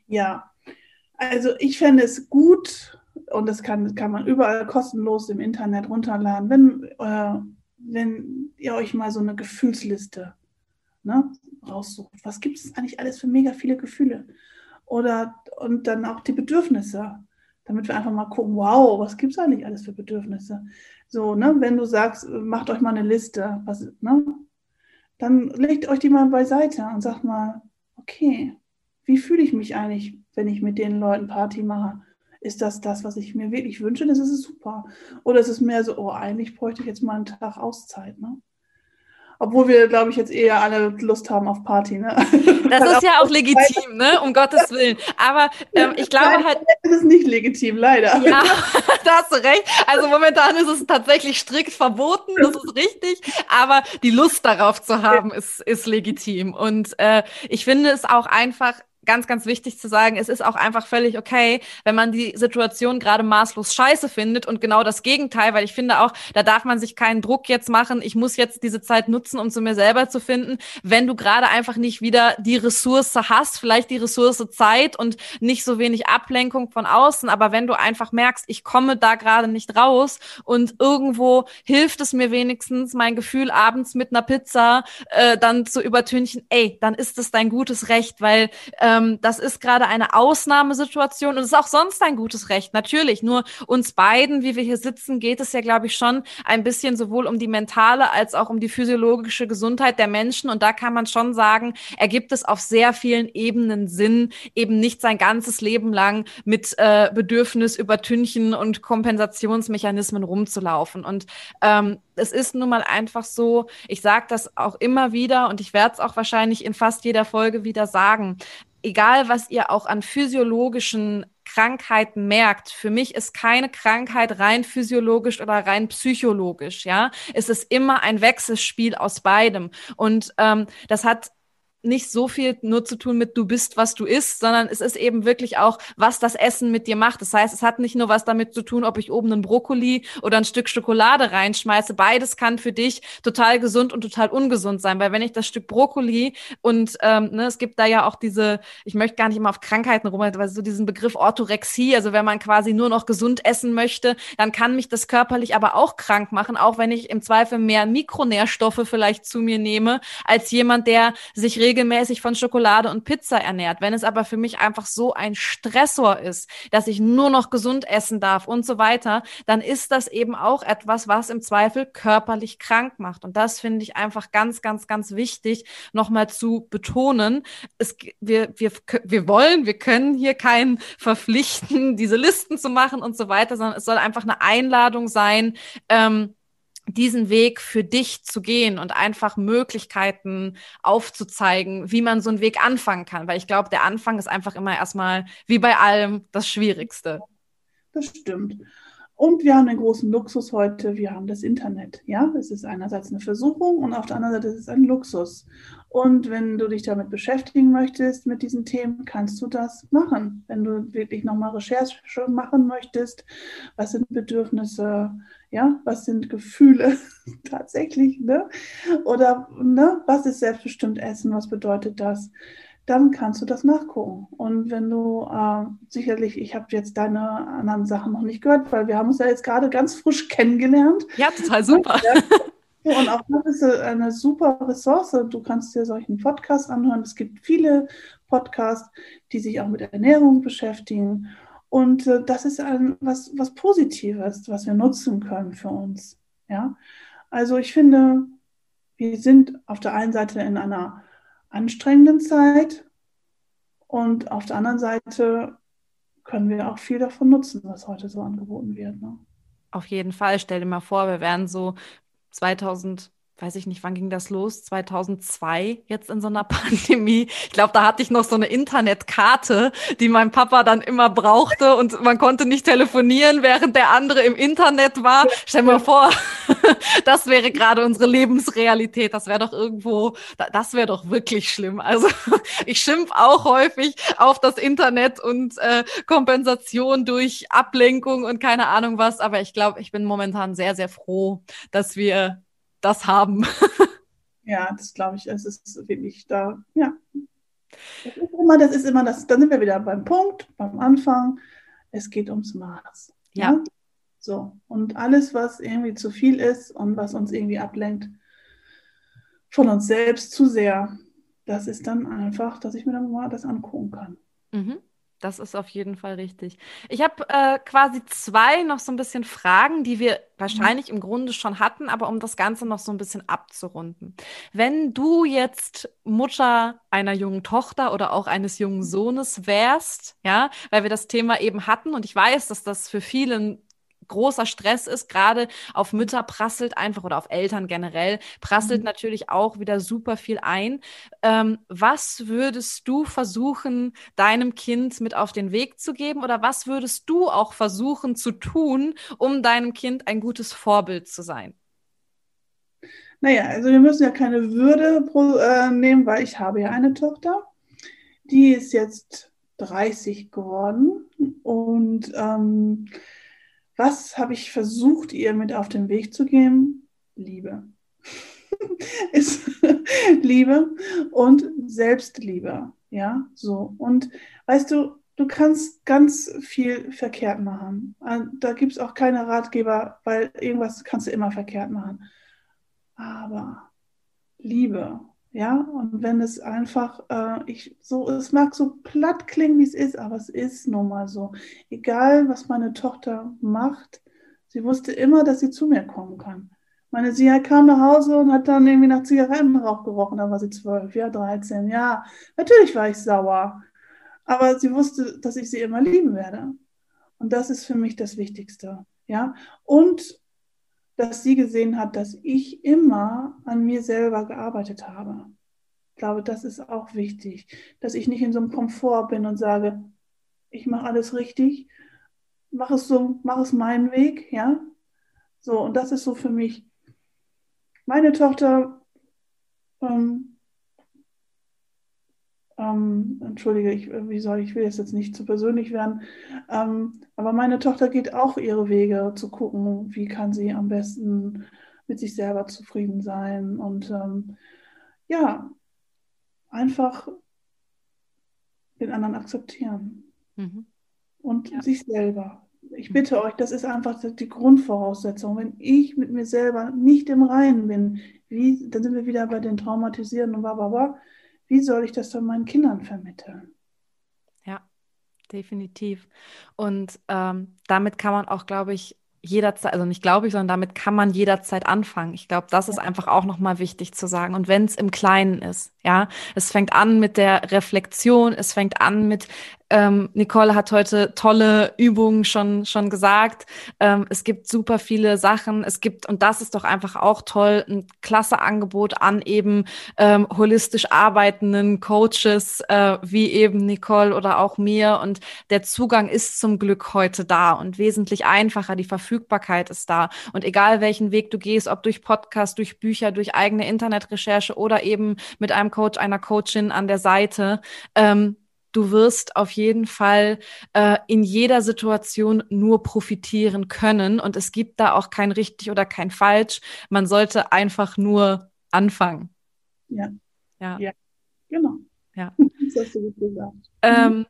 Ja, also ich fände es gut, und das kann, kann man überall kostenlos im Internet runterladen. Wenn, äh, wenn ihr euch mal so eine Gefühlsliste ne, raussucht, was gibt es eigentlich alles für mega viele Gefühle? Oder und dann auch die Bedürfnisse, damit wir einfach mal gucken, wow, was gibt es eigentlich alles für Bedürfnisse? So, ne, wenn du sagst, macht euch mal eine Liste, was, ne, dann legt euch die mal beiseite und sagt mal, okay, wie fühle ich mich eigentlich, wenn ich mit den Leuten Party mache? Ist das das, was ich mir wirklich wünsche? Das ist super. Oder ist es mehr so, oh, eigentlich bräuchte ich jetzt mal einen Tag Auszeit, ne? Obwohl wir, glaube ich, jetzt eher alle Lust haben auf Party. Ne? Das ist ja auch legitim, ne? um Gottes Willen. Aber ähm, ich glaube halt. Das ist nicht legitim, leider. Ja, da hast du recht. Also momentan ist es tatsächlich strikt verboten, das ist richtig. Aber die Lust darauf zu haben, ist, ist legitim. Und äh, ich finde es auch einfach ganz, ganz wichtig zu sagen, es ist auch einfach völlig okay, wenn man die Situation gerade maßlos scheiße findet und genau das Gegenteil, weil ich finde auch, da darf man sich keinen Druck jetzt machen, ich muss jetzt diese Zeit nutzen, um zu mir selber zu finden, wenn du gerade einfach nicht wieder die Ressource hast, vielleicht die Ressource Zeit und nicht so wenig Ablenkung von außen, aber wenn du einfach merkst, ich komme da gerade nicht raus und irgendwo hilft es mir wenigstens, mein Gefühl abends mit einer Pizza äh, dann zu übertünchen, ey, dann ist es dein gutes Recht, weil äh, ähm, das ist gerade eine Ausnahmesituation und ist auch sonst ein gutes Recht, natürlich. Nur uns beiden, wie wir hier sitzen, geht es ja, glaube ich, schon ein bisschen sowohl um die mentale als auch um die physiologische Gesundheit der Menschen. Und da kann man schon sagen, ergibt es auf sehr vielen Ebenen Sinn, eben nicht sein ganzes Leben lang mit äh, Bedürfnis übertünchen und Kompensationsmechanismen rumzulaufen. Und ähm, es ist nun mal einfach so, ich sage das auch immer wieder und ich werde es auch wahrscheinlich in fast jeder Folge wieder sagen egal was ihr auch an physiologischen Krankheiten merkt. Für mich ist keine Krankheit rein physiologisch oder rein psychologisch, ja. Es ist immer ein Wechselspiel aus beidem. Und ähm, das hat nicht so viel nur zu tun mit du bist, was du isst, sondern es ist eben wirklich auch, was das Essen mit dir macht. Das heißt, es hat nicht nur was damit zu tun, ob ich oben einen Brokkoli oder ein Stück Schokolade reinschmeiße. Beides kann für dich total gesund und total ungesund sein, weil wenn ich das Stück Brokkoli und ähm, ne, es gibt da ja auch diese, ich möchte gar nicht immer auf Krankheiten rum, aber so diesen Begriff Orthorexie, also wenn man quasi nur noch gesund essen möchte, dann kann mich das körperlich aber auch krank machen, auch wenn ich im Zweifel mehr Mikronährstoffe vielleicht zu mir nehme, als jemand, der sich regelmäßig regelmäßig von Schokolade und Pizza ernährt. Wenn es aber für mich einfach so ein Stressor ist, dass ich nur noch gesund essen darf und so weiter, dann ist das eben auch etwas, was im Zweifel körperlich krank macht. Und das finde ich einfach ganz, ganz, ganz wichtig, nochmal zu betonen. Es, wir, wir, wir wollen, wir können hier keinen verpflichten, diese Listen zu machen und so weiter, sondern es soll einfach eine Einladung sein, ähm, diesen Weg für dich zu gehen und einfach Möglichkeiten aufzuzeigen, wie man so einen Weg anfangen kann. Weil ich glaube, der Anfang ist einfach immer erstmal, wie bei allem, das Schwierigste. Das stimmt. Und wir haben den großen Luxus heute, wir haben das Internet. Ja, es ist einerseits eine Versuchung und auf der anderen Seite ist es ein Luxus. Und wenn du dich damit beschäftigen möchtest, mit diesen Themen, kannst du das machen. Wenn du wirklich nochmal Recherche machen möchtest, was sind Bedürfnisse, ja, was sind Gefühle tatsächlich, ne? Oder ne, was ist selbstbestimmt Essen, was bedeutet das? Dann kannst du das nachgucken. Und wenn du äh, sicherlich, ich habe jetzt deine anderen Sachen noch nicht gehört, weil wir haben uns ja jetzt gerade ganz frisch kennengelernt. Ja, total super. Und auch das ist eine super Ressource. Du kannst dir solchen Podcast anhören. Es gibt viele Podcasts, die sich auch mit Ernährung beschäftigen. Und äh, das ist ein, was, was Positives, was wir nutzen können für uns. Ja? Also ich finde, wir sind auf der einen Seite in einer anstrengenden Zeit und auf der anderen Seite können wir auch viel davon nutzen, was heute so angeboten wird. Ne? Auf jeden Fall. Stell dir mal vor, wir wären so 2000 weiß ich nicht, wann ging das los? 2002 jetzt in so einer Pandemie. Ich glaube, da hatte ich noch so eine Internetkarte, die mein Papa dann immer brauchte und man konnte nicht telefonieren, während der andere im Internet war. Stell mal vor, das wäre gerade unsere Lebensrealität. Das wäre doch irgendwo, das wäre doch wirklich schlimm. Also ich schimpf auch häufig auf das Internet und äh, Kompensation durch Ablenkung und keine Ahnung was, aber ich glaube, ich bin momentan sehr, sehr froh, dass wir das haben. ja, das glaube ich, es ist wirklich da, ja. Das ist immer, das ist immer das, dann sind wir wieder beim Punkt, beim Anfang. Es geht ums Maß. Ja. ja. So. Und alles, was irgendwie zu viel ist und was uns irgendwie ablenkt von uns selbst zu sehr, das ist dann einfach, dass ich mir dann mal das angucken kann. Mhm. Das ist auf jeden Fall richtig. Ich habe äh, quasi zwei noch so ein bisschen Fragen, die wir wahrscheinlich im Grunde schon hatten, aber um das Ganze noch so ein bisschen abzurunden. Wenn du jetzt Mutter einer jungen Tochter oder auch eines jungen Sohnes wärst, ja, weil wir das Thema eben hatten und ich weiß, dass das für viele großer Stress ist, gerade auf Mütter prasselt einfach oder auf Eltern generell, prasselt mhm. natürlich auch wieder super viel ein. Ähm, was würdest du versuchen, deinem Kind mit auf den Weg zu geben oder was würdest du auch versuchen zu tun, um deinem Kind ein gutes Vorbild zu sein? Naja, also wir müssen ja keine Würde pro, äh, nehmen, weil ich habe ja eine Tochter, die ist jetzt 30 geworden und ähm, was habe ich versucht, ihr mit auf den Weg zu geben? Liebe. ist Liebe und Selbstliebe. Ja, so. Und weißt du, du kannst ganz viel verkehrt machen. Äh, da gibt es auch keine Ratgeber, weil irgendwas kannst du immer verkehrt machen. Aber Liebe ja, und wenn es einfach, äh, ich so, es mag so platt klingen, wie es ist, aber es ist nun mal so. Egal, was meine Tochter macht, sie wusste immer, dass sie zu mir kommen kann. Meine, sie kam nach Hause und hat dann irgendwie nach Zigarettenrauch gerochen, da war sie zwölf, ja, 13, ja. Natürlich war ich sauer, aber sie wusste, dass ich sie immer lieben werde. Und das ist für mich das Wichtigste, ja. Und dass sie gesehen hat, dass ich immer an mir selber gearbeitet habe. Ich glaube, das ist auch wichtig, dass ich nicht in so einem Komfort bin und sage, ich mache alles richtig, mach es so, mach es meinen Weg, ja. So, und das ist so für mich. Meine Tochter ähm, ähm, entschuldige, ich, wie soll ich will jetzt nicht zu persönlich werden, ähm, aber meine Tochter geht auch ihre Wege zu gucken, wie kann sie am besten mit sich selber zufrieden sein und ähm, ja, einfach den anderen akzeptieren mhm. und ja. sich selber. Ich bitte euch, das ist einfach die Grundvoraussetzung. Wenn ich mit mir selber nicht im Reinen bin, wie, dann sind wir wieder bei den Traumatisierenden und bla bla bla wie soll ich das dann meinen Kindern vermitteln? Ja, definitiv. Und ähm, damit kann man auch, glaube ich, jederzeit, also nicht glaube ich, sondern damit kann man jederzeit anfangen. Ich glaube, das ist einfach auch nochmal wichtig zu sagen. Und wenn es im Kleinen ist, ja, es fängt an mit der Reflexion, es fängt an mit ähm, Nicole hat heute tolle Übungen schon, schon gesagt. Ähm, es gibt super viele Sachen. Es gibt, und das ist doch einfach auch toll, ein klasse Angebot an eben ähm, holistisch arbeitenden Coaches, äh, wie eben Nicole oder auch mir. Und der Zugang ist zum Glück heute da und wesentlich einfacher. Die Verfügbarkeit ist da. Und egal welchen Weg du gehst, ob durch Podcast, durch Bücher, durch eigene Internetrecherche oder eben mit einem Coach, einer Coachin an der Seite, ähm, du wirst auf jeden Fall äh, in jeder Situation nur profitieren können. Und es gibt da auch kein richtig oder kein falsch. Man sollte einfach nur anfangen. Ja. Ja. ja. Genau. Ja. Das hast du gut gesagt. Ähm,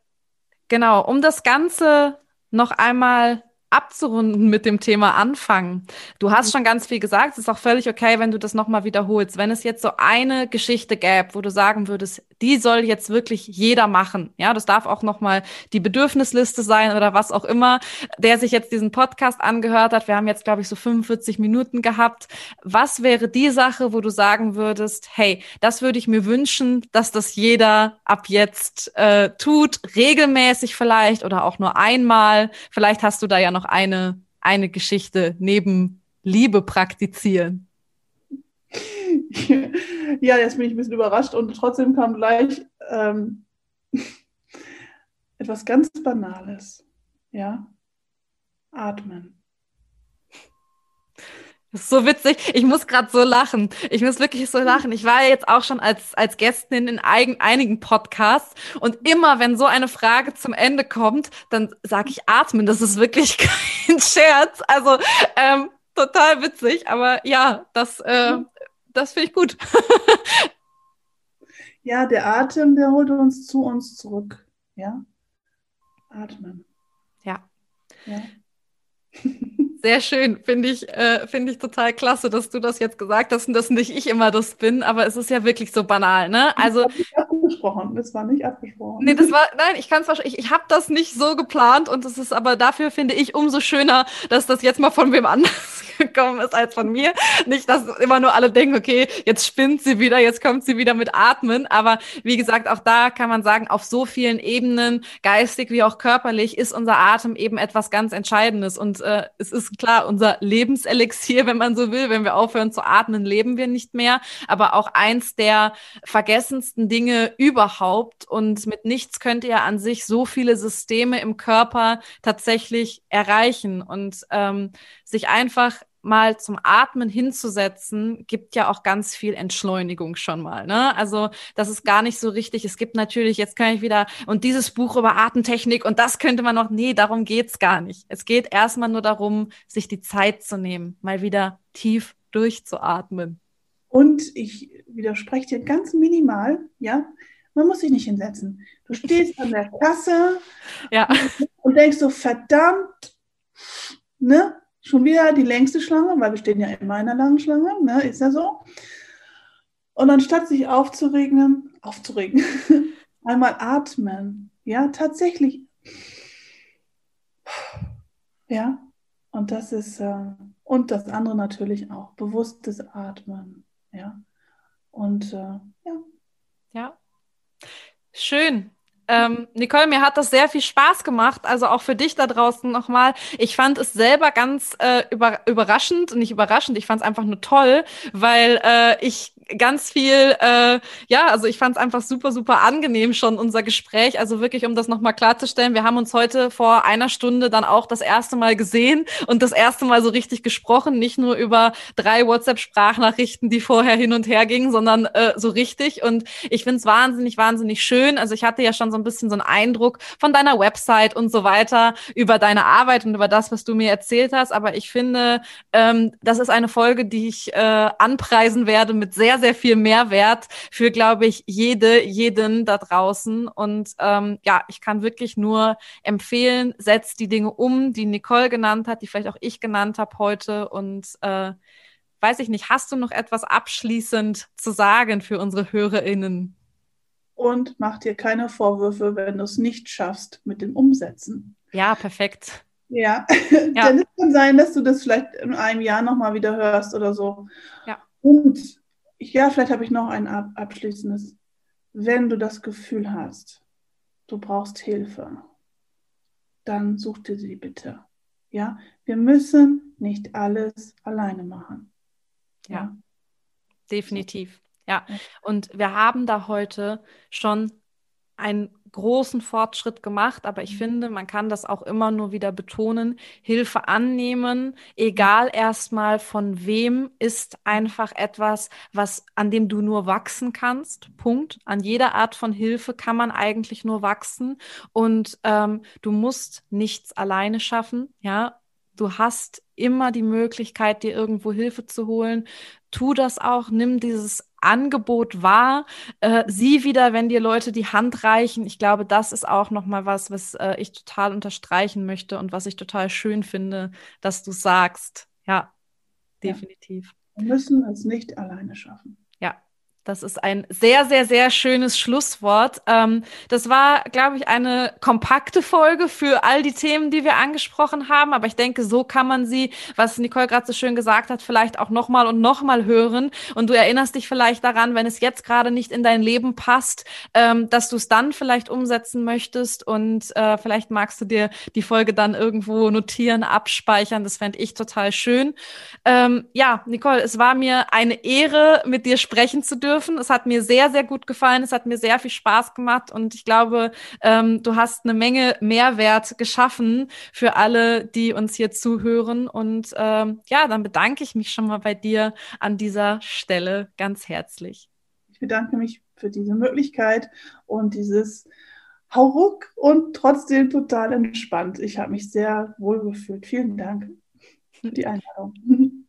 genau, um das Ganze noch einmal abzurunden mit dem Thema anfangen. Du hast schon ganz viel gesagt, es ist auch völlig okay, wenn du das nochmal wiederholst. Wenn es jetzt so eine Geschichte gäbe, wo du sagen würdest, die soll jetzt wirklich jeder machen. Ja, das darf auch nochmal die Bedürfnisliste sein oder was auch immer, der sich jetzt diesen Podcast angehört hat. Wir haben jetzt, glaube ich, so 45 Minuten gehabt. Was wäre die Sache, wo du sagen würdest, hey, das würde ich mir wünschen, dass das jeder ab jetzt äh, tut, regelmäßig vielleicht oder auch nur einmal. Vielleicht hast du da ja noch eine, eine Geschichte neben Liebe praktizieren. Ja, jetzt bin ich ein bisschen überrascht und trotzdem kam gleich ähm, etwas ganz Banales. Ja, atmen. Das ist so witzig. Ich muss gerade so lachen. Ich muss wirklich so lachen. Ich war ja jetzt auch schon als, als Gästin in eigen, einigen Podcasts und immer, wenn so eine Frage zum Ende kommt, dann sage ich atmen. Das ist wirklich kein Scherz. Also ähm, total witzig. Aber ja, das, äh, das finde ich gut. ja, der Atem, der holt uns zu uns zurück. Ja, atmen. Ja. ja. Sehr schön, finde ich, äh, finde ich total klasse, dass du das jetzt gesagt hast und dass nicht ich immer das bin, aber es ist ja wirklich so banal, ne? Also das war nicht abgesprochen, das war nicht abgesprochen. Nee, das war, nein, ich kann es wahrscheinlich, ich, ich habe das nicht so geplant und es ist aber dafür finde ich umso schöner, dass das jetzt mal von wem anders gekommen ist als von mir. Nicht, dass immer nur alle denken, okay, jetzt spinnt sie wieder, jetzt kommt sie wieder mit Atmen, aber wie gesagt, auch da kann man sagen, auf so vielen Ebenen, geistig wie auch körperlich, ist unser Atem eben etwas ganz Entscheidendes und äh, es ist klar, unser Lebenselixier, wenn man so will. Wenn wir aufhören zu atmen, leben wir nicht mehr. Aber auch eins der vergessensten Dinge überhaupt. Und mit nichts könnt ihr an sich so viele Systeme im Körper tatsächlich erreichen und ähm, sich einfach mal zum Atmen hinzusetzen, gibt ja auch ganz viel Entschleunigung schon mal. Ne? Also das ist gar nicht so richtig. Es gibt natürlich, jetzt kann ich wieder, und dieses Buch über Atemtechnik und das könnte man noch, nee, darum geht's gar nicht. Es geht erstmal nur darum, sich die Zeit zu nehmen, mal wieder tief durchzuatmen. Und ich widerspreche dir ganz minimal, ja, man muss sich nicht hinsetzen. Du stehst an der Kasse ja. und denkst so, verdammt, ne? Schon wieder die längste Schlange, weil wir stehen ja immer in einer langen Schlange, ne? ist ja so. Und anstatt sich aufzuregen, aufzuregen, einmal atmen. Ja, tatsächlich. Ja, und das ist, äh, und das andere natürlich auch, bewusstes Atmen. Ja, und äh, ja. Ja, schön. Ähm, Nicole, mir hat das sehr viel Spaß gemacht, also auch für dich da draußen nochmal. Ich fand es selber ganz äh, über, überraschend, nicht überraschend, ich fand es einfach nur toll, weil äh, ich ganz viel, äh, ja, also ich fand es einfach super, super angenehm schon, unser Gespräch. Also wirklich, um das nochmal klarzustellen, wir haben uns heute vor einer Stunde dann auch das erste Mal gesehen und das erste Mal so richtig gesprochen, nicht nur über drei WhatsApp-Sprachnachrichten, die vorher hin und her gingen, sondern äh, so richtig. Und ich finde es wahnsinnig, wahnsinnig schön. Also ich hatte ja schon so ein bisschen so einen Eindruck von deiner Website und so weiter, über deine Arbeit und über das, was du mir erzählt hast. Aber ich finde, ähm, das ist eine Folge, die ich äh, anpreisen werde mit sehr sehr, sehr viel Mehrwert für, glaube ich, jede, jeden da draußen. Und ähm, ja, ich kann wirklich nur empfehlen, setzt die Dinge um, die Nicole genannt hat, die vielleicht auch ich genannt habe heute. Und äh, weiß ich nicht, hast du noch etwas abschließend zu sagen für unsere HörerInnen? Und mach dir keine Vorwürfe, wenn du es nicht schaffst mit dem Umsetzen. Ja, perfekt. Ja, ja. denn es kann sein, dass du das vielleicht in einem Jahr nochmal wieder hörst oder so. Ja. Und ja, vielleicht habe ich noch ein abschließendes. Wenn du das Gefühl hast, du brauchst Hilfe, dann such dir sie bitte. Ja, wir müssen nicht alles alleine machen. Ja, ja. definitiv. Ja, und wir haben da heute schon einen großen Fortschritt gemacht, aber ich mhm. finde, man kann das auch immer nur wieder betonen. Hilfe annehmen, egal erstmal von wem, ist einfach etwas, was an dem du nur wachsen kannst. Punkt. An jeder Art von Hilfe kann man eigentlich nur wachsen und ähm, du musst nichts alleine schaffen. Ja, du hast immer die Möglichkeit, dir irgendwo Hilfe zu holen. Tu das auch, nimm dieses Angebot wahr. Äh, sieh wieder, wenn dir Leute die Hand reichen. Ich glaube, das ist auch noch mal was, was äh, ich total unterstreichen möchte und was ich total schön finde, dass du sagst. Ja, definitiv. Ja. Wir müssen es nicht alleine schaffen. Das ist ein sehr, sehr, sehr schönes Schlusswort. Ähm, das war, glaube ich, eine kompakte Folge für all die Themen, die wir angesprochen haben. Aber ich denke, so kann man sie, was Nicole gerade so schön gesagt hat, vielleicht auch nochmal und nochmal hören. Und du erinnerst dich vielleicht daran, wenn es jetzt gerade nicht in dein Leben passt, ähm, dass du es dann vielleicht umsetzen möchtest. Und äh, vielleicht magst du dir die Folge dann irgendwo notieren, abspeichern. Das fände ich total schön. Ähm, ja, Nicole, es war mir eine Ehre, mit dir sprechen zu dürfen dürfen. Es hat mir sehr, sehr gut gefallen. Es hat mir sehr viel Spaß gemacht und ich glaube, ähm, du hast eine Menge Mehrwert geschaffen für alle, die uns hier zuhören. Und ähm, ja, dann bedanke ich mich schon mal bei dir an dieser Stelle ganz herzlich. Ich bedanke mich für diese Möglichkeit und dieses Hauruck und trotzdem total entspannt. Ich habe mich sehr wohl gefühlt. Vielen Dank für die Einladung.